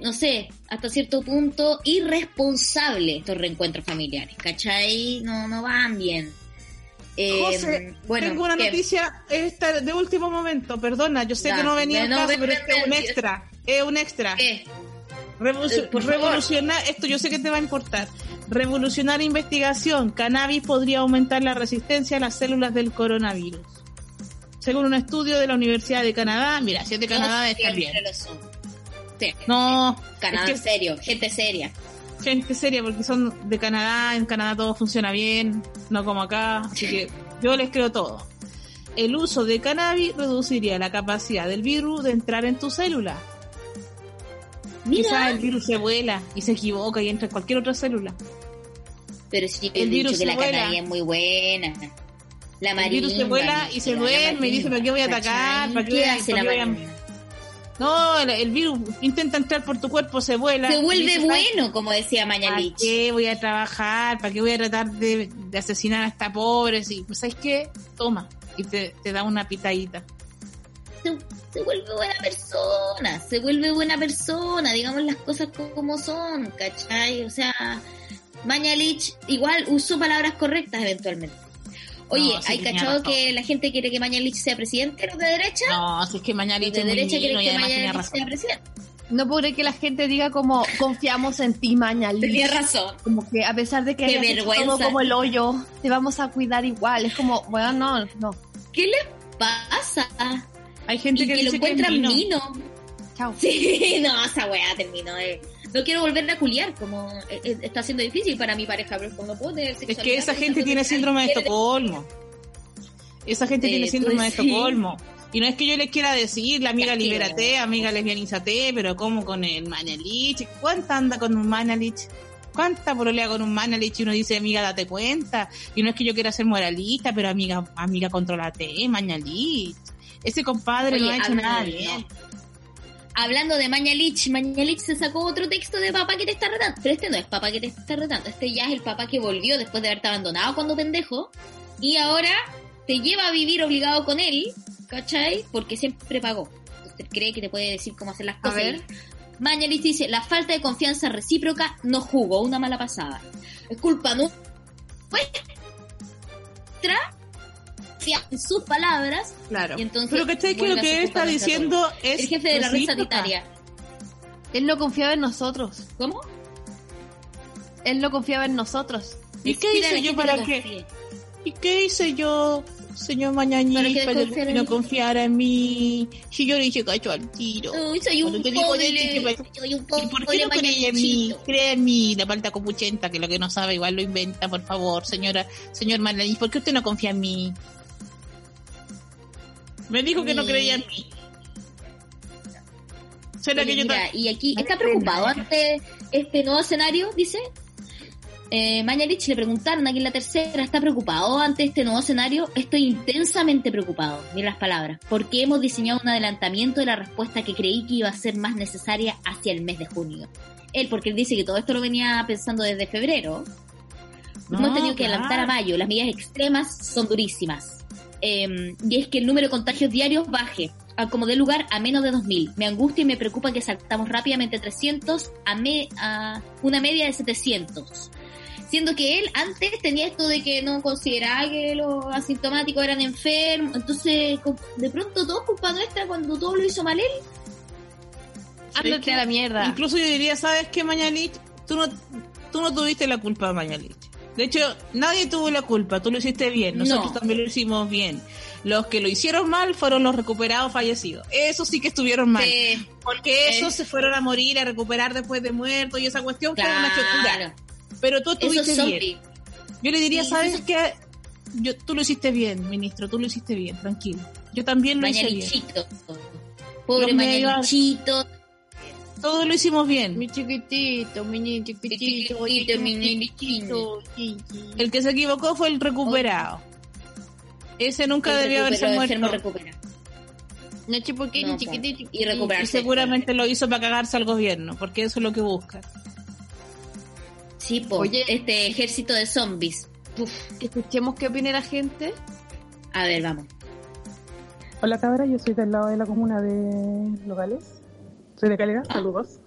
no sé, hasta cierto punto irresponsable estos reencuentros familiares, ¿cachai? No, no van bien. Eh, José, bueno, tengo una ¿qué? noticia esta de último momento, perdona, yo sé Ya, que no venía no, caso, pero este es un extra, es un extra. ¿Qué? Eh, favor. revolucionar, esto yo sé que te va a importar. Revolucionar investigación, cannabis podría aumentar la resistencia a las células del coronavirus. Según un estudio de la Universidad de Canadá, mira, si es de Canadá está bien. siempre lo son. Sí. No, Canadá es que- serio, gente seria. gente seria porque son de Canadá, en Canadá todo funciona bien, no como acá, así que yo les creo todo. El uso de cannabis reduciría la capacidad del virus de entrar en tu célula. Quizás el virus se vuela y se equivoca y entra en cualquier otra célula. pero sí, el el virus dicho que la vuela. cannabis es muy buena. La El marimba. virus se vuela y se duerme y dice, ¿para qué voy a atacar? ¿Para qué ¿Qué voy a- No, el, el virus intenta entrar por tu cuerpo, se vuela. Se vuelve dice, ¿sabes bueno, como decía ¿Para Mañalich. qué voy a trabajar? ¿Para qué voy a tratar de, de asesinar a esta pobre? Sí, pues, ¿sabes qué? Toma. Y te, te da una pitadita. se, se vuelve buena persona, se vuelve buena persona, digamos las cosas como son, ¿cachai? O sea, Mañalich igual usó palabras correctas eventualmente. Oye, No, ¿hay cachado que la gente quiere que Mañalich sea presidente, los de derecha? No, si es que Los de es muy derecha y que además tenía Mañalich razón. sea presidente. No puedo creer que la gente diga como confiamos en ti, Mañalich. Tenía razón. Como que a pesar de que Qué vergüenza. todo como el hoyo, te vamos a cuidar igual. Es como, bueno, no, no. ¿Qué le pasa? Hay gente Y que, que lo que es encuentran vino. vino. Chao. Sí, no, esa weá terminó de... No quiero volver a culiar, como eh, eh, está siendo difícil para mi pareja, pero como puedo tener Es que esa gente tiene síndrome de Estocolmo. Esa gente Eh, tiene síndrome de pues sí. Estocolmo. Y no es que yo les quiera decir, la amiga libérate, amiga lesbianízate, pero como con el Mañalich. ¿Cuánta anda con un Mañalich? ¿Cuánta pololea con un Mañalich? Y uno dice, amiga, date cuenta. Y no es que yo quiera ser moralista, pero amiga, amiga, controlate, Mañalich. Ese compadre Oye, no ha hecho nada bien. Hablando de Mañalich, Mañalich se sacó otro texto de papá que te está retando. Pero este no es papá que te está retando. Este ya es el papá que volvió después de haberte abandonado cuando pendejo. Y ahora te lleva a vivir obligado con él, ¿cachai? Porque siempre pagó. Entonces cree que te puede decir cómo hacer las A cosas. ver. Mañalich dice, la falta de confianza recíproca no jugó una mala pasada. Es culpa no en sus palabras, Claro. y entonces pero ¿cachai que lo que él está diciendo es el jefe de la red sanitaria. Él no confiaba en nosotros. ¿Cómo? Él no confiaba en nosotros. ¿Y qué hice yo para que. ¿Y qué hice yo señor Mañanita, que no confiara en mí. Si yo le hice cacho al tiro. Uy, soy un pobre, soy un pobre ¿Por qué no cree en mí? Cree en mí, la palta copuchenta, que lo que no sabe igual lo inventa, por favor, señora, señor Mañanís, ¿por qué usted no confía en mí? Me dijo que no creía en mí. ¿Será que yo mira, y aquí está preocupado ante este nuevo escenario, dice eh, Mañalich le preguntaron aquí en la tercera, ¿está preocupado ante este nuevo escenario? Estoy intensamente preocupado, mira las palabras, porque hemos diseñado un adelantamiento de la respuesta que creí que iba a ser más necesaria hacia el mes de junio. Él, porque él dice que todo esto lo venía pensando desde febrero. hemos tenido que adelantar a mayo, las medidas extremas son durísimas. Em, y es que el número de contagios diarios baje, como de lugar a menos de 2.000. Me angustia y me preocupa que saltamos rápidamente 300 a, a una media de 700 siendo que él antes tenía esto de que no consideraba que los asintomáticos eran enfermos, entonces de pronto todo culpa nuestra cuando todo lo hizo mal él. Ándate a la mierda. Incluso yo diría, ¿sabes qué, Mañalich? Tú no, tú no tuviste la culpa, Mañalich. De hecho, nadie tuvo la culpa, tú lo hiciste bien, nosotros también lo hicimos bien. Los que lo hicieron mal fueron los recuperados fallecidos. Eso sí que estuvieron mal. porque esos se fueron a morir, a recuperar después de muertos y esa cuestión fue una chotura. Pero tú estuviste bien. Yo le diría, ¿sabes qué? Yo, tú lo hiciste bien, ministro, tú lo hiciste bien, tranquilo. Yo también lo hice bien. Pobre Mañalichito. Todo lo hicimos bien. Mi chiquitito, mi chiquitito, mi chiquitito. El que se equivocó fue el recuperado. Ese nunca debió haberse muerto. No, chiquitito, chiquitito. Y recuperarse. Y seguramente lo hizo para cagarse al gobierno, porque eso es lo que busca. Sí, Oye, este ejército de zombies. escuchemos qué opina la gente. A ver, vamos. Hola cabra, yo soy del lado de la comuna de Locales. Soy de Calera, saludos.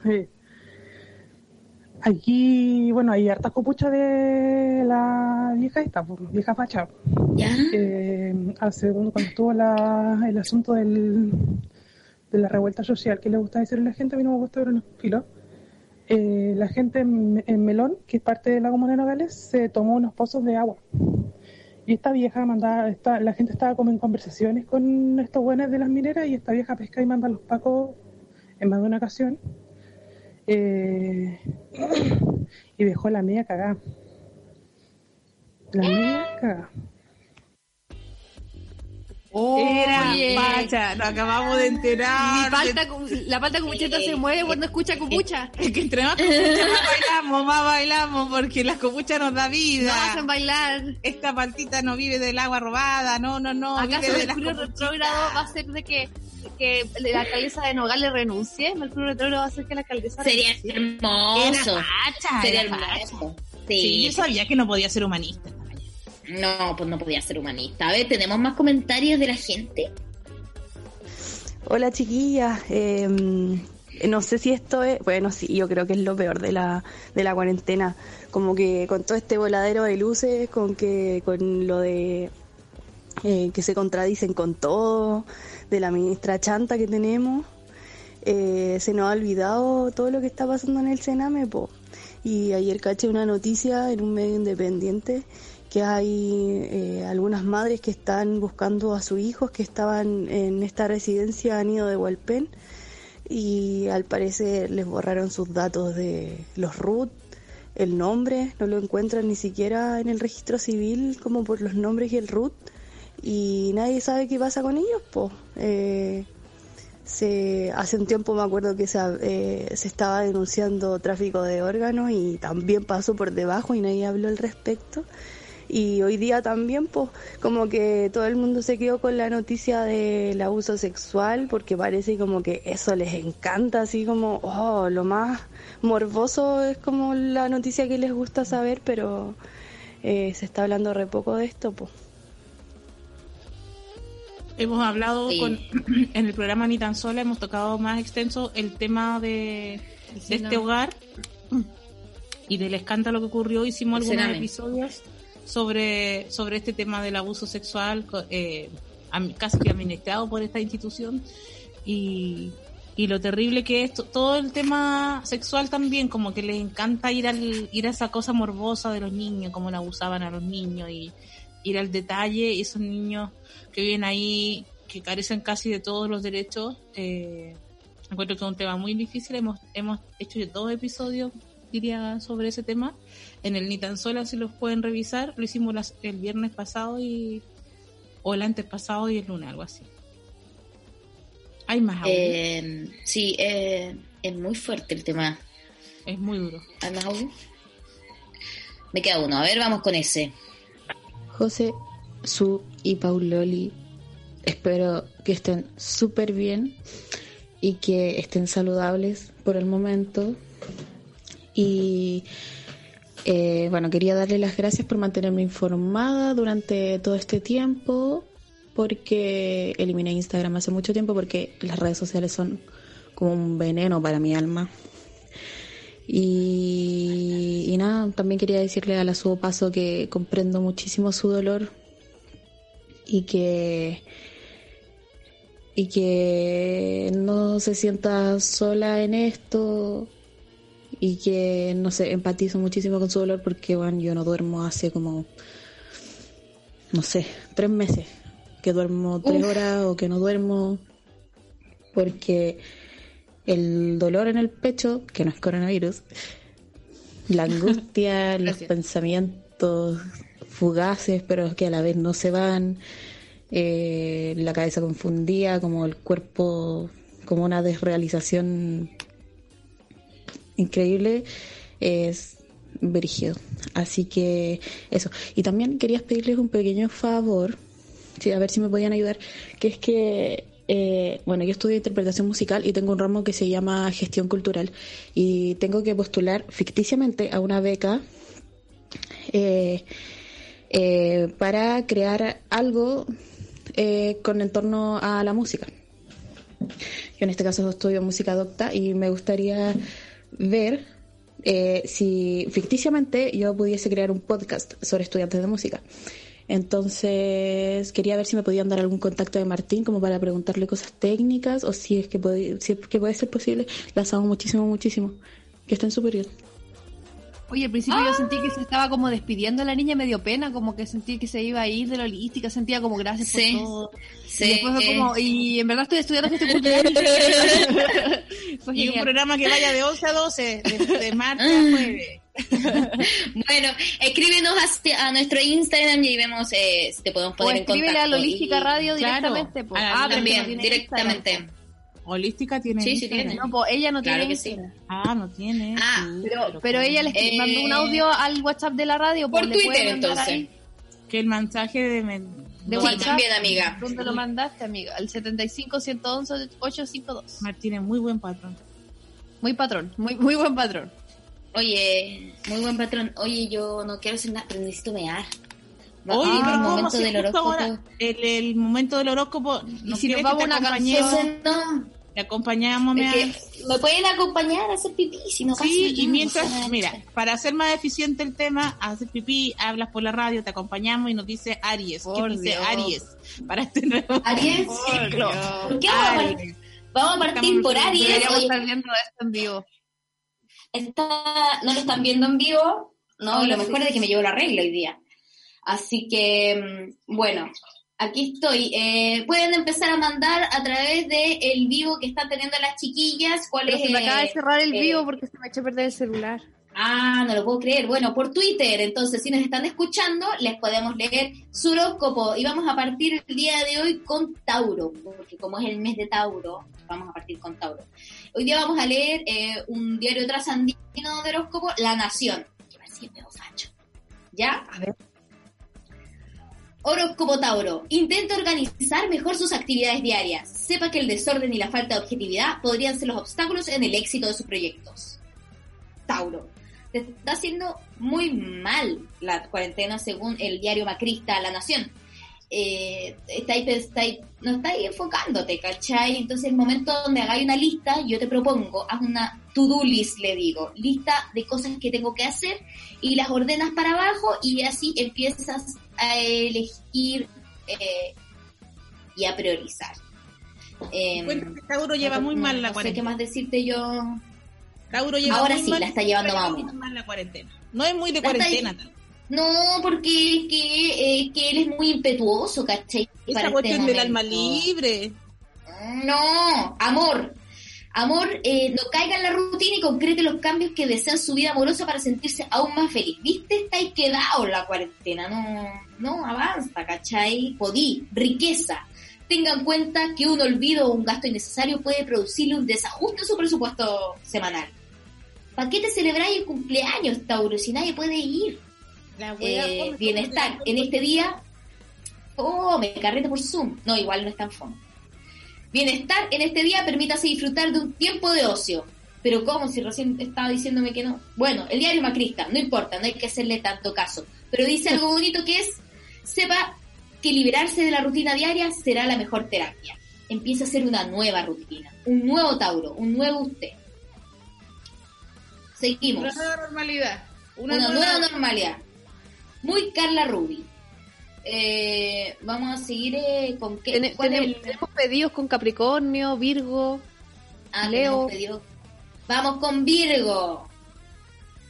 Aquí, bueno, hay hartas copuchas de la vieja esta, vieja facha. ¿Ya? Eh, hace cuando estuvo la, el asunto del, de la revuelta social que le gusta decir a la gente, a mí no me gusta ver los filos eh, la gente en, Melón, que es parte de la comuna de Nogales, se tomó unos pozos de agua. Y esta vieja mandaba, esta, la gente estaba como en conversaciones con estos buenos de las mineras y esta vieja pesca y manda a los pacos en más de una ocasión. Eh, y dejó la media cagada. La media cagada. Oh, Era pacha, nos acabamos de enterar. la palta copucheta se mueve cuando escucha copucha. Es que entre más copucha más bailamos, más bailamos, porque las copuchas nos da vida. No hacen bailar. Esta paltita no vive del agua robada, no, no, no. ¿Acaso el Mercurio retrógrado va a ser de que, que la alcaldesa de Nogales renuncie? Mercurio retrógrado va a hacer que la alcaldesa Sería hermoso. Era Sería hermoso. Sí. sí, yo sabía que no podía ser humanista. No, pues no podía ser humanista. A ver, ¿tenemos más comentarios de la gente? Hola chiquillas, em, no sé si esto es, bueno, sí, yo creo que es lo peor de la, de la cuarentena, como que con todo este voladero de luces, con que con lo de eh, que se contradicen con todo, de la ministra Chanta que tenemos, eh, se nos ha olvidado todo lo que está pasando en el Sename, po. Y ayer caché una noticia en un medio independiente que hay eh, algunas madres que están buscando a sus hijos que estaban en esta residencia han ido de Hualpén y al parecer les borraron sus datos de los RUT, el nombre, no lo encuentran ni siquiera en el registro civil como por los nombres y el RUT y nadie sabe qué pasa con ellos, pues. se, hace un tiempo me acuerdo que se, eh, se estaba denunciando tráfico de órganos y también pasó por debajo y nadie habló al respecto. Y hoy día también, pues, como que todo el mundo se quedó con la noticia del abuso sexual, porque parece como que eso les encanta, así como, oh, lo más morboso es como la noticia que les gusta saber, pero eh, se está hablando re poco de esto, pues. Hemos hablado con, en el programa Ni tan sola, hemos tocado más extenso el tema de, este hogar y del escándalo que ocurrió. Hicimos algunos episodios sobre, sobre este tema del abuso sexual, eh, casi que administrado por esta institución, y, y lo terrible que es todo el tema sexual también, como que les encanta ir, al, ir a esa cosa morbosa de los niños, como la abusaban a los niños, y ir al detalle, y esos niños que viven ahí, que carecen casi de todos los derechos, eh, encuentro que es un tema muy difícil, hemos, hemos hecho dos episodios, diría, sobre ese tema, en el Ni tan solo si los pueden revisar, lo hicimos las- el viernes pasado y o el antes pasado y el lunes, algo así. Hay más audio. Eh, sí, eh, es muy fuerte el tema. Es muy duro. ¿Hay más audio? Me queda uno. A ver, vamos con ese. José, Su y Pauloli, espero que estén súper bien y que estén saludables por el momento. Y eh, bueno, quería darle las gracias por mantenerme informada durante todo este tiempo, porque eliminé Instagram hace mucho tiempo, porque las redes sociales son como un veneno para mi alma. Y, y nada, también quería decirle a la Subo Paso que comprendo muchísimo su dolor y que y que no se sienta sola en esto y que no sé, empatizo muchísimo con su dolor porque bueno, yo no duermo hace como no sé, tres meses que duermo tres Uf. horas o que no duermo porque el dolor en el pecho, que no es coronavirus, la angustia, los pensamientos fugaces, pero que a la vez no se van, eh, la cabeza confundida, como el cuerpo, como una desrealización increíble, es brígido. Así que eso. Y también quería pedirles un pequeño favor, a ver si me podían ayudar, que es que eh, bueno, yo estudio interpretación musical y tengo un ramo que se llama gestión cultural y tengo que postular ficticiamente a una beca eh, eh, para crear algo eh, con en torno a la música. Yo en este caso estudio música docta y me gustaría ver eh, si ficticiamente yo pudiese crear un podcast sobre estudiantes de música. Entonces, quería ver si me podían dar algún contacto de Martín como para preguntarle cosas técnicas o si es que puede, si es que puede ser posible. Las amo muchísimo, muchísimo. Que estén súper. Oye, al principio yo sentí que se estaba como despidiendo la niña, me dio pena, como que sentí que se iba a ir de la holística, sentía como gracias Sí. por todo. Sí. Y después fue como, y en verdad estoy estudiando gestión cultural. Y un programa que vaya de 11 a 12, de, de martes a jueves. Bueno, escríbenos a, a nuestro Instagram y ahí vemos eh, si te podemos O poner en escríbele contacto. a la holística Y- radio directamente. A Ah, También, no directamente. Instagram. Holística tiene. Sí, sí Instagram. tiene. No, pues ella no Claro tiene que sí. Ah, no tiene. Ah, Sí, Pero, ella le Eh, mandó un audio al WhatsApp de la radio. Por pues, puede Twitter, entonces. ahí. Que el mensaje de. men- De Sí, WhatsApp. también, amiga. ¿Dónde lo mandaste, amiga? Al 75 111 852. Martín es muy buen patrón. Muy patrón, muy, muy buen patrón. Oye, muy buen patrón. Oye, yo no quiero hacer nada, pero necesito mear. Oye, ah, el ¿cómo momento si del horóscopo. ahora el, el momento del horóscopo? ¿no si nos vamos a una canción? No. Te acompañamos, me pueden acompañar a hacer pipí si no pasa Sí, y mientras, mira, para hacer más eficiente el tema, haces pipí, hablas por la radio, te acompañamos y nos dice Aries. ¿Qué dice. Aries? Para este nuevo Aries, ciclo. ¿por qué vamos a, par- Aries. vamos a partir Estamos por Aries? Deberíamos Oye, estar viendo esto en vivo. está, no lo están viendo en vivo, no, y lo mejor sí. es que me llevo la regla hoy día. Así que, mm, bueno, aquí estoy. Eh, pueden empezar a mandar a través de el vivo que están teniendo las chiquillas. ¿Cuál Pero es? se me acaba de eh, cerrar el eh, vivo porque se me echó a perder el celular. Ah, no lo puedo creer. Bueno, por Twitter, entonces, si nos están escuchando, les podemos leer su horóscopo. Y vamos a partir el día de hoy con Tauro, porque como es el mes de Tauro, vamos a partir con Tauro. Hoy día vamos a leer eh, un diario trasandino de horóscopo, La Nación. Que va facho. ¿Ya? A ver. Horóscopo Tauro. Intenta organizar mejor sus actividades diarias. Sepa que el desorden y la falta de objetividad podrían ser los obstáculos en el éxito de sus proyectos. Tauro. Te está haciendo muy mal la cuarentena según el diario macrista La Nación. Eh, está ahí, está ahí- no está ahí enfocándote, ¿cachai? Entonces el momento donde hagáis una lista, yo te propongo, haz una to-do list, le digo, lista de cosas que tengo que hacer y las ordenas para abajo y así empiezas a elegir eh, y a priorizar. Que Tauro lleva no- muy mal la no sé qué más decirte yo. Tauro lleva Ahora muy sí, mal- la está llevando más mal la cuarentena. No es muy de La está cuarentena. No, porque que, eh, que él es muy impetuoso, ¿cachai? Esa Para este cuestión del alma libre. No, amor. Amor, eh, no caiga en la rutina y concrete los cambios que desea en su vida amorosa para sentirse aún más feliz. ¿Viste? Estáis quedado en la cuarentena. No, no, avanza, ¿cachai? Podí, riqueza. Tenga en cuenta que un olvido o un gasto innecesario puede producirle un desajuste en su presupuesto semanal. ¿Para qué te celebráis el cumpleaños, Tauro, si nadie puede ir? Eh, bienestar. come, En este día, oh, me carrete por Zoom. No, igual no es tan fondo. Bienestar en este día permítase disfrutar de un tiempo de ocio. Pero ¿cómo? Si recién estaba diciéndome que no. Bueno, el diario Macrista, no importa, no hay que hacerle tanto caso. Pero dice algo bonito que es, sepa que liberarse de la rutina diaria será la mejor terapia. Empieza a ser una nueva rutina, un nuevo Tauro, un nuevo usted. Seguimos. Una nueva normalidad. Una, Una, nueva normalidad. Muy Carla Ruby. Eh, vamos a seguir eh, con qué. Tene- ¿Cuál es tenemos, el- tenemos pedidos con Capricornio, Virgo. Ah, Leo. Vamos con Virgo.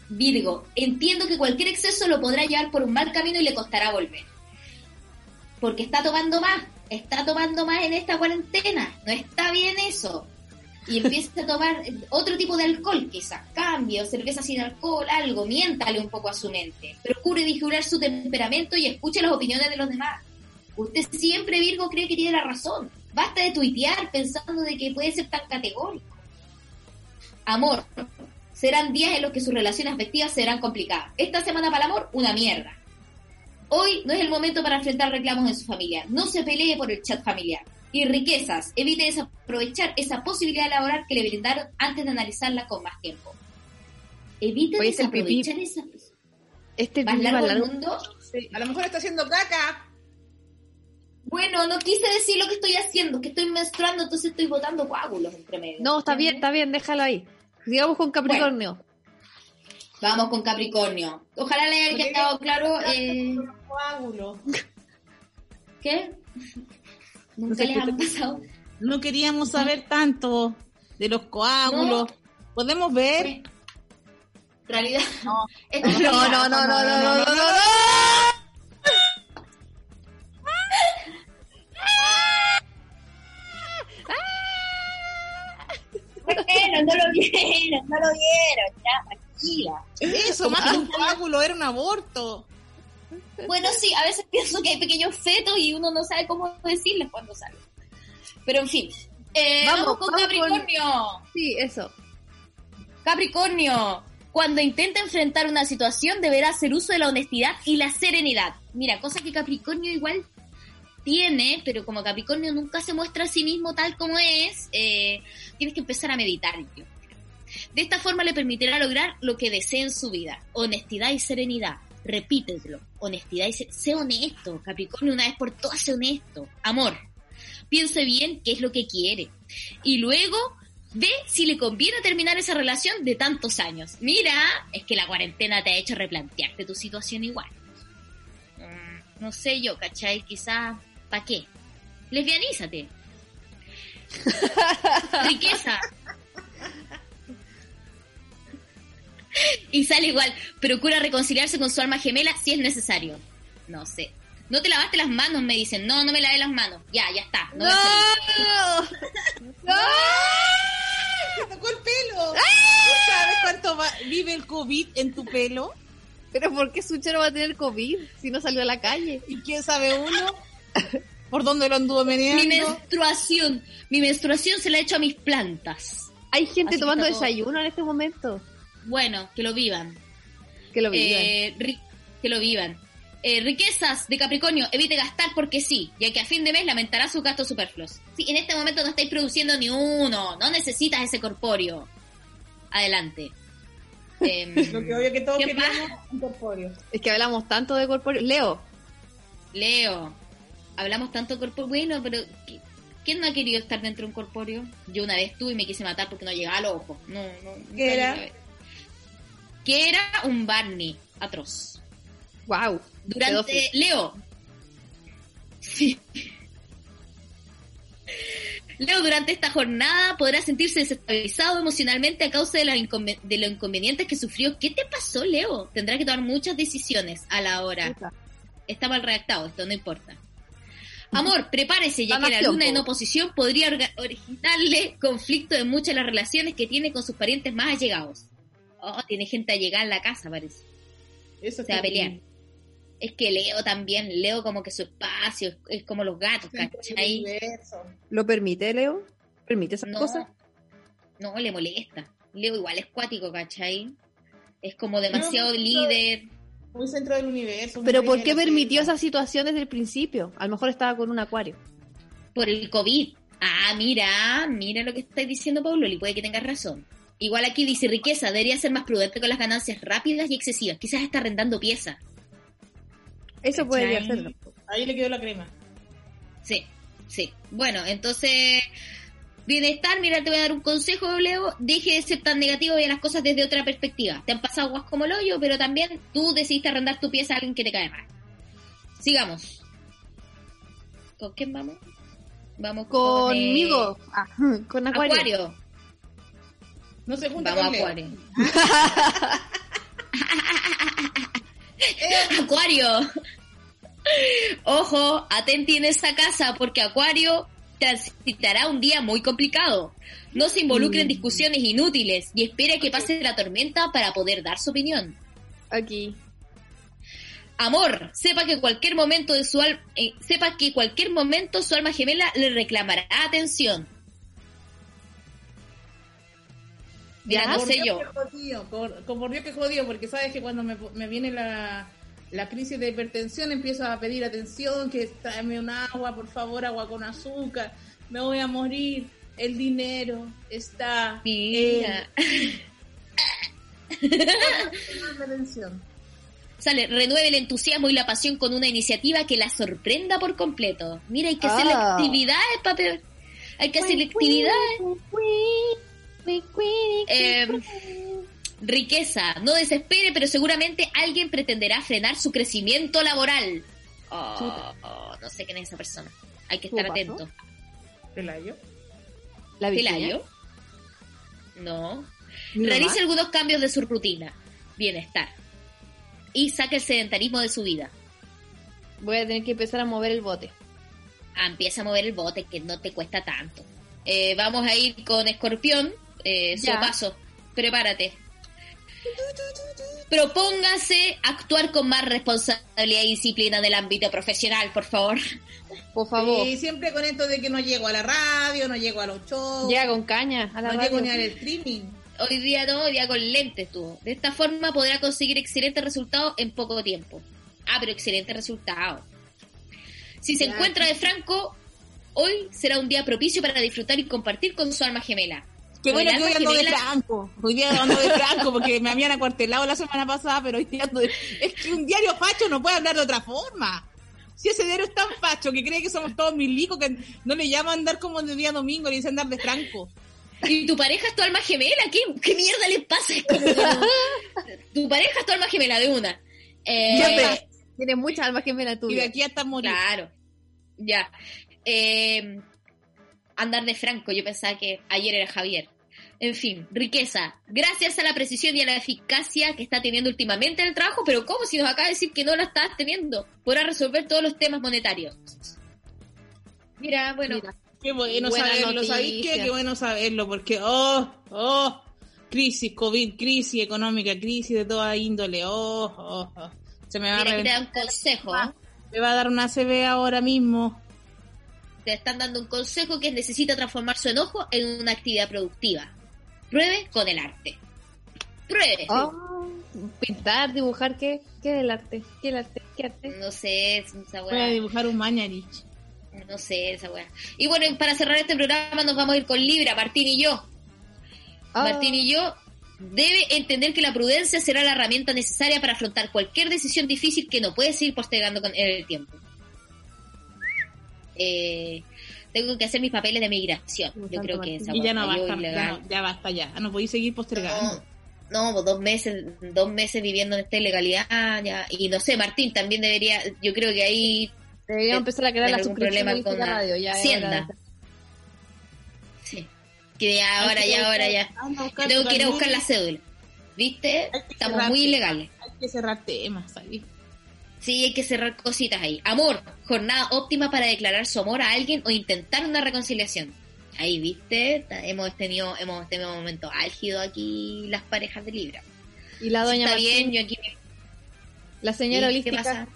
Virgo, entiendo que cualquier exceso lo podrá llevar por un mal camino y le costará volver. Porque está tomando más, está tomando más en esta cuarentena. No está bien eso. Y empieza a tomar otro tipo de alcohol, quizás, cambio, cerveza sin alcohol, algo, miéntale un poco a su mente. Procure vigilar su temperamento y escuche las opiniones de los demás. Usted siempre, Virgo, cree que tiene la razón. Basta de tuitear pensando de que puede ser tan categórico. Amor. Serán días en los que sus relaciones afectivas serán complicadas. Esta semana para el amor, una mierda. Hoy no es el momento para enfrentar reclamos en su familia. No se pelee por el chat familiar. Y riquezas. Evite desaprovechar esa posibilidad laboral que le brindaron antes de analizarla con más tiempo. Evite es desaprovechar esa... Este ¿Más pipí largo del mundo? Sí, a lo mejor está haciendo caca. Bueno, no quise decir lo que estoy haciendo, que estoy menstruando, entonces estoy botando coágulos entre medio. No, está bien, está bien, déjalo ahí. Sigamos con Capricornio. Vamos con Capricornio. Ojalá le haya quedado claro. Eh, Coágulo. ¿Qué? Nunca les han pasado. No queríamos saber tanto de los coágulos. ¿Podemos ver? Realidad. No. No, no, no, no, no, no. Bueno, no lo vieron, no lo vieron. Ya, tranquila. Eso, más que un coágulo, era un aborto. Bueno, sí, a veces pienso que hay pequeños fetos y uno no sabe cómo decirles cuando salen. Pero en fin. Eh, Vamos, vamos, con vamos con- Capricornio. Sí, eso. Capricornio, cuando intenta enfrentar una situación deberá hacer uso de la honestidad y la serenidad. Mira, cosa que Capricornio igual tiene, pero como Capricornio nunca se muestra a sí mismo tal como es, eh, tienes que empezar a meditar. yo. De esta forma le permitirá lograr lo que desee en su vida. Honestidad y serenidad. Repítetelo. Honestidad y serenidad. Sé honesto, Capricornio, una vez por todas, sé honesto. Amor. Piense bien qué es lo que quiere. Y luego ve si le conviene terminar esa relación de tantos años. Mira, es que la cuarentena te ha hecho replantearte tu situación igual. Mm, no sé yo, ¿cachai? Quizás, ¿para qué? Lesbianízate. Riqueza. Y sale igual. Procura reconciliarse con su alma gemela si es necesario. No sé. No te lavaste las manos, me dicen. No, no me lavé las manos. Ya, ya está. No. ¡No! ¡Me tocó el pelo! ¿Tú sabes cuánto va- vive el COVID en tu pelo? Pero ¿por qué Sucho no va a tener COVID si no salió a la calle? ¿Y quién sabe uno? ¿Por dónde lo anduvo Mi meneando? menstruación. Mi menstruación se la he hecho a mis plantas. Hay gente Así tomando desayuno en este momento. Bueno, que lo vivan. Que lo vivan. Eh, ri- que lo vivan. Eh, riquezas de Capricornio, evite gastar porque sí, ya que a fin de mes lamentará sus gastos superfluos. Sí, en este momento no estáis produciendo ni uno, no necesitas ese corpóreo. Adelante. Em, Lo que obvio que todos un corpóreo. Es que hablamos tanto de corpóreo. Leo. Leo, hablamos tanto de corpóreo. Bueno, pero ¿qui- ¿quién no ha querido estar dentro de un corpóreo? Yo una vez tuve y me quise matar porque no llegaba al ojo. No, no, ¿Qué era? Que era un Barney atroz. Wow. Durante Leo. Sí. Leo durante esta jornada podrá sentirse desestabilizado emocionalmente a causa de, inconven- de los inconvenientes que sufrió. ¿Qué te pasó, Leo? Tendrá que tomar muchas decisiones a la hora. Está mal redactado, esto no importa. Amor, prepárese, ya que la luna en po. oposición podría originarle conflicto en muchas de las relaciones que tiene con sus parientes más allegados. Oh, tiene gente allegada en la casa, parece. Eso Se va a pelear. Es que Leo también, Leo como que su espacio es, es como los gatos, ¿cachai? ¿Lo permite, Leo? ¿Permite esas No, cosas? no, le molesta. Leo igual es cuático, ¿cachai? Es como demasiado No, líder. Muy centro del universo. Pero ¿por qué permitió sí. esa situación desde el principio? A lo mejor estaba con un acuario. Por el COVID. Ah, mira, mira lo que estáis diciendo, Paulo, y puede que tengas razón. Igual aquí dice riqueza, debería ser más prudente con las ganancias rápidas y excesivas. Quizás está arrendando piezas. Eso podría ser. Ahí le quedó la crema. Sí, sí. Bueno, entonces, bienestar, mira, te voy a dar un consejo, Leo. Deje de ser tan negativo y a las cosas desde otra perspectiva. Te han pasado guas como el hoyo, pero también tú decidiste arrendar tu pieza a alguien que te cae mal. Sigamos. ¿Con quién vamos? Vamos con, eh, Conmigo. Ah, con acuario. Acuario. No se junta Vamos, con Leo. Acuario. Acuario. Ojo, atenti en esa casa porque Acuario transitará un día muy complicado. No se involucre en discusiones inútiles y espere a que pase la tormenta para poder dar su opinión. Aquí. Amor, sepa que cualquier momento de su alma, sepa que cualquier momento su alma gemela le reclamará atención. Ya no Por sé yo. jodido, por, Dios que jodido, porque sabes que cuando me, me viene la, la crisis de hipertensión empiezo a pedir atención, que tráeme un agua, por favor, agua con azúcar, me voy a morir, el dinero está Mira. en atención. Sale, renueve el entusiasmo y la pasión con una iniciativa que la sorprenda por completo. Mira, hay que hacer Ah. actividades, papi. Hay que hacer actividades. Eh, riqueza, no desespere, pero seguramente alguien pretenderá frenar su crecimiento laboral. Oh, oh, no sé quién es esa persona. Hay que estar atento. Pelayo. La. ¿Pelayo? No. Realice algunos cambios de su rutina. Bienestar. Y saque el sedentarismo de su vida. Voy a tener que empezar a mover el bote. Ah, empieza a mover el bote, que no te cuesta tanto. Eh, vamos a ir con Escorpión. Eh, Ya. paso. Prepárate. Propóngase actuar con más responsabilidad y disciplina en el ámbito profesional, por favor. Por favor. Y siempre con esto de que no llego a la radio, no llego a los shows, Llega con caña a la no radio. llego ni al streaming. Hoy día no, hoy día con lentes tú. De esta forma podrá conseguir excelentes resultados en poco tiempo. Ah, pero excelentes resultados. Si se Ya. encuentra de Franco, hoy será un día propicio para disfrutar y compartir con su alma gemela. Qué bueno que hoy ando de Franco. Hoy día ando de Franco porque me habían acuartelado la semana pasada, pero hoy día ando de... Es que un diario facho no puede hablar de otra forma. Si ese diario es tan facho que cree que somos todos milicos, que no le llama andar como de día domingo, le dice andar de Franco. ¿Y tu pareja es tu alma gemela? ¿Qué, qué mierda les pasa? Tu pareja es tu alma gemela de una. Eh, Siempre. Tiene mucha alma gemela Y de aquí hasta morir. Claro. Ya. Eh, andar de Franco, yo pensaba que ayer era Javier. En fin, riqueza. Gracias a la precisión y a la eficacia que está teniendo últimamente en el trabajo, pero ¿cómo si nos acaba de decir que no la estás teniendo? Podrá resolver todos los temas monetarios. Mira, bueno, Mira. Qué bueno saberlo, ¿sabéis qué? Qué bueno saberlo, porque, oh, oh, crisis, COVID, crisis económica, crisis de toda índole, oh, oh, oh. Se me va, a mira, aquí te reventar- dan un consejo. me va a dar una CB ahora mismo. Te están dando un consejo que necesita transformar su enojo en una actividad productiva. Pruebe con el arte. Pruebe. Oh, pintar, dibujar, ¿qué? ¿Qué es el arte? ¿Qué es el arte? ¿Qué arte? No sé, esa Voy a weá. dibujar un Mañarich. No sé, esa weá. Y bueno, para cerrar este programa nos vamos a ir con Libra, Martín y yo. Ah. Martín y yo debe entender que la prudencia será la herramienta necesaria para afrontar cualquier decisión difícil que no puede seguir postergando con el tiempo. Eh, tengo que hacer mis papeles de migración. Yo Santo creo que esa Y ya no basta, ya, no, ya basta ya. No podéis seguir postergando. No, no, pues dos meses, dos meses viviendo en esta ilegalidad, ya. Y no sé, Martín también debería, yo creo que ahí Deberíamos empezar a crear ¿Tienes la problema con la radio. Ya Hacienda? de- Que ya, ahora, ya, ahora, ya. Tengo que ir a buscar la cédula. ¿Viste? Estamos muy ilegales. Hay que cerrar temas ahí. Sí, hay que cerrar cositas ahí. Amor, jornada óptima para declarar su amor a alguien o intentar una reconciliación. Ahí, ¿viste? Hemos tenido, hemos tenido un momento álgido aquí las parejas de Libra. Y la doña Está Martín, bien, yo aquí... la señora ¿Y ¿Qué holística. pasa?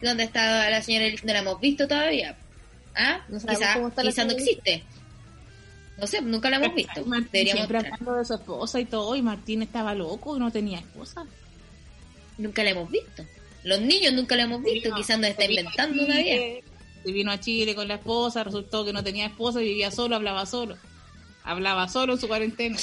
¿Dónde está la señora holística? No la hemos visto todavía. ¿Ah? No sabemos quizá no existe. No sé, nunca la hemos visto. Martín Deberíamos siempre hablando de su esposa y todo, y Martín estaba loco y no tenía esposa. Nunca la hemos visto. Los niños nunca la hemos visto. Quizás nos está inventando una vida. Se vino a Chile con la esposa, resultó que no tenía esposa vivía solo, hablaba solo. Hablaba solo en su cuarentena.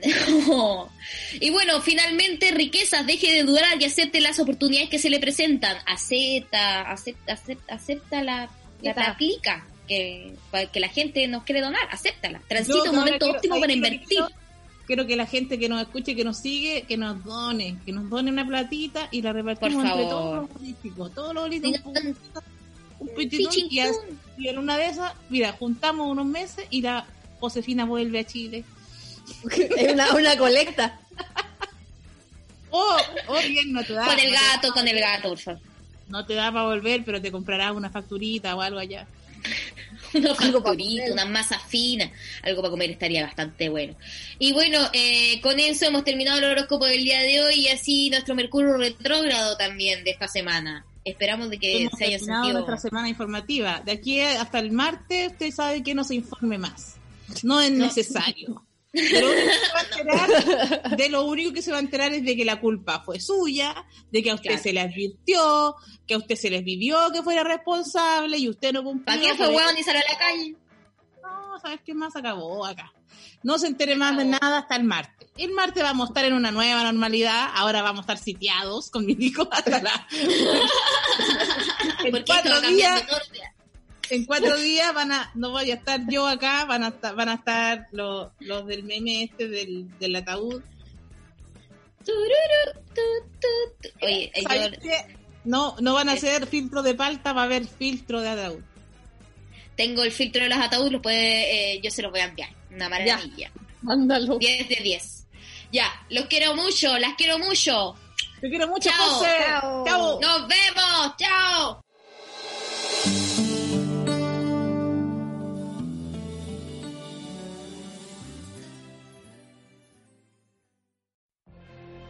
y bueno, finalmente, riquezas, deje de dudar y acepte las oportunidades que se le presentan. Acepta, acepta, acepta, acepta la, la Acepta. aplica. Que, que la gente nos quiere donar, acéptala. Transita un momento óptimo ¿sabes para lo invertir. quiero? Quiero que la gente que nos escuche, que nos sigue, que nos done, que nos done una platita y la repartimos entre todos los políticos. Todos los políticos. Un, un Pichín, y, en una de esas, mira, juntamos unos meses y la Josefina vuelve a Chile. Es una, una colecta. Oh, oh, bien, no te da. Con el gato, con el gato, por favor. No te da para volver, pero te comprarás una facturita o algo allá. Una facturita, una masa fina, algo para comer estaría bastante bueno. Y bueno, eh, con eso hemos terminado el horóscopo del día de hoy y así nuestro Mercurio retrógrado también de esta semana. Esperamos de que Hemos se haya sentido. nuestra semana informativa. De aquí hasta el martes, usted sabe que no se informe más. No es necesario. De lo, único que se va a enterar, de lo único que se va a enterar es de que la culpa fue suya, de que a usted Claro. se le advirtió, que a usted se les vivió que fuera responsable y usted no cumplió. ¿Para qué fue hueón y salió a la calle? No, ¿sabes qué más acabó acá? No se entere más de nada hasta el martes. El martes vamos a estar en una nueva normalidad. Ahora vamos a estar sitiados con mi hijo hasta la... en cuatro días. En cuatro días van a, no voy a estar yo acá, van a estar, van a estar los, los del meme este del, del ataúd. Oye, eh. No, no van a hacer filtro de palta, va a haber filtro de ataúd. tengo el filtro de los ataúdes, lo puede, eh, yo se los voy a enviar. Una maravilla. Mándalo. 10 de 10. Ya, los quiero mucho, las quiero mucho. Te quiero mucho, Chao. José. Chao. Chao. Nos vemos, chao.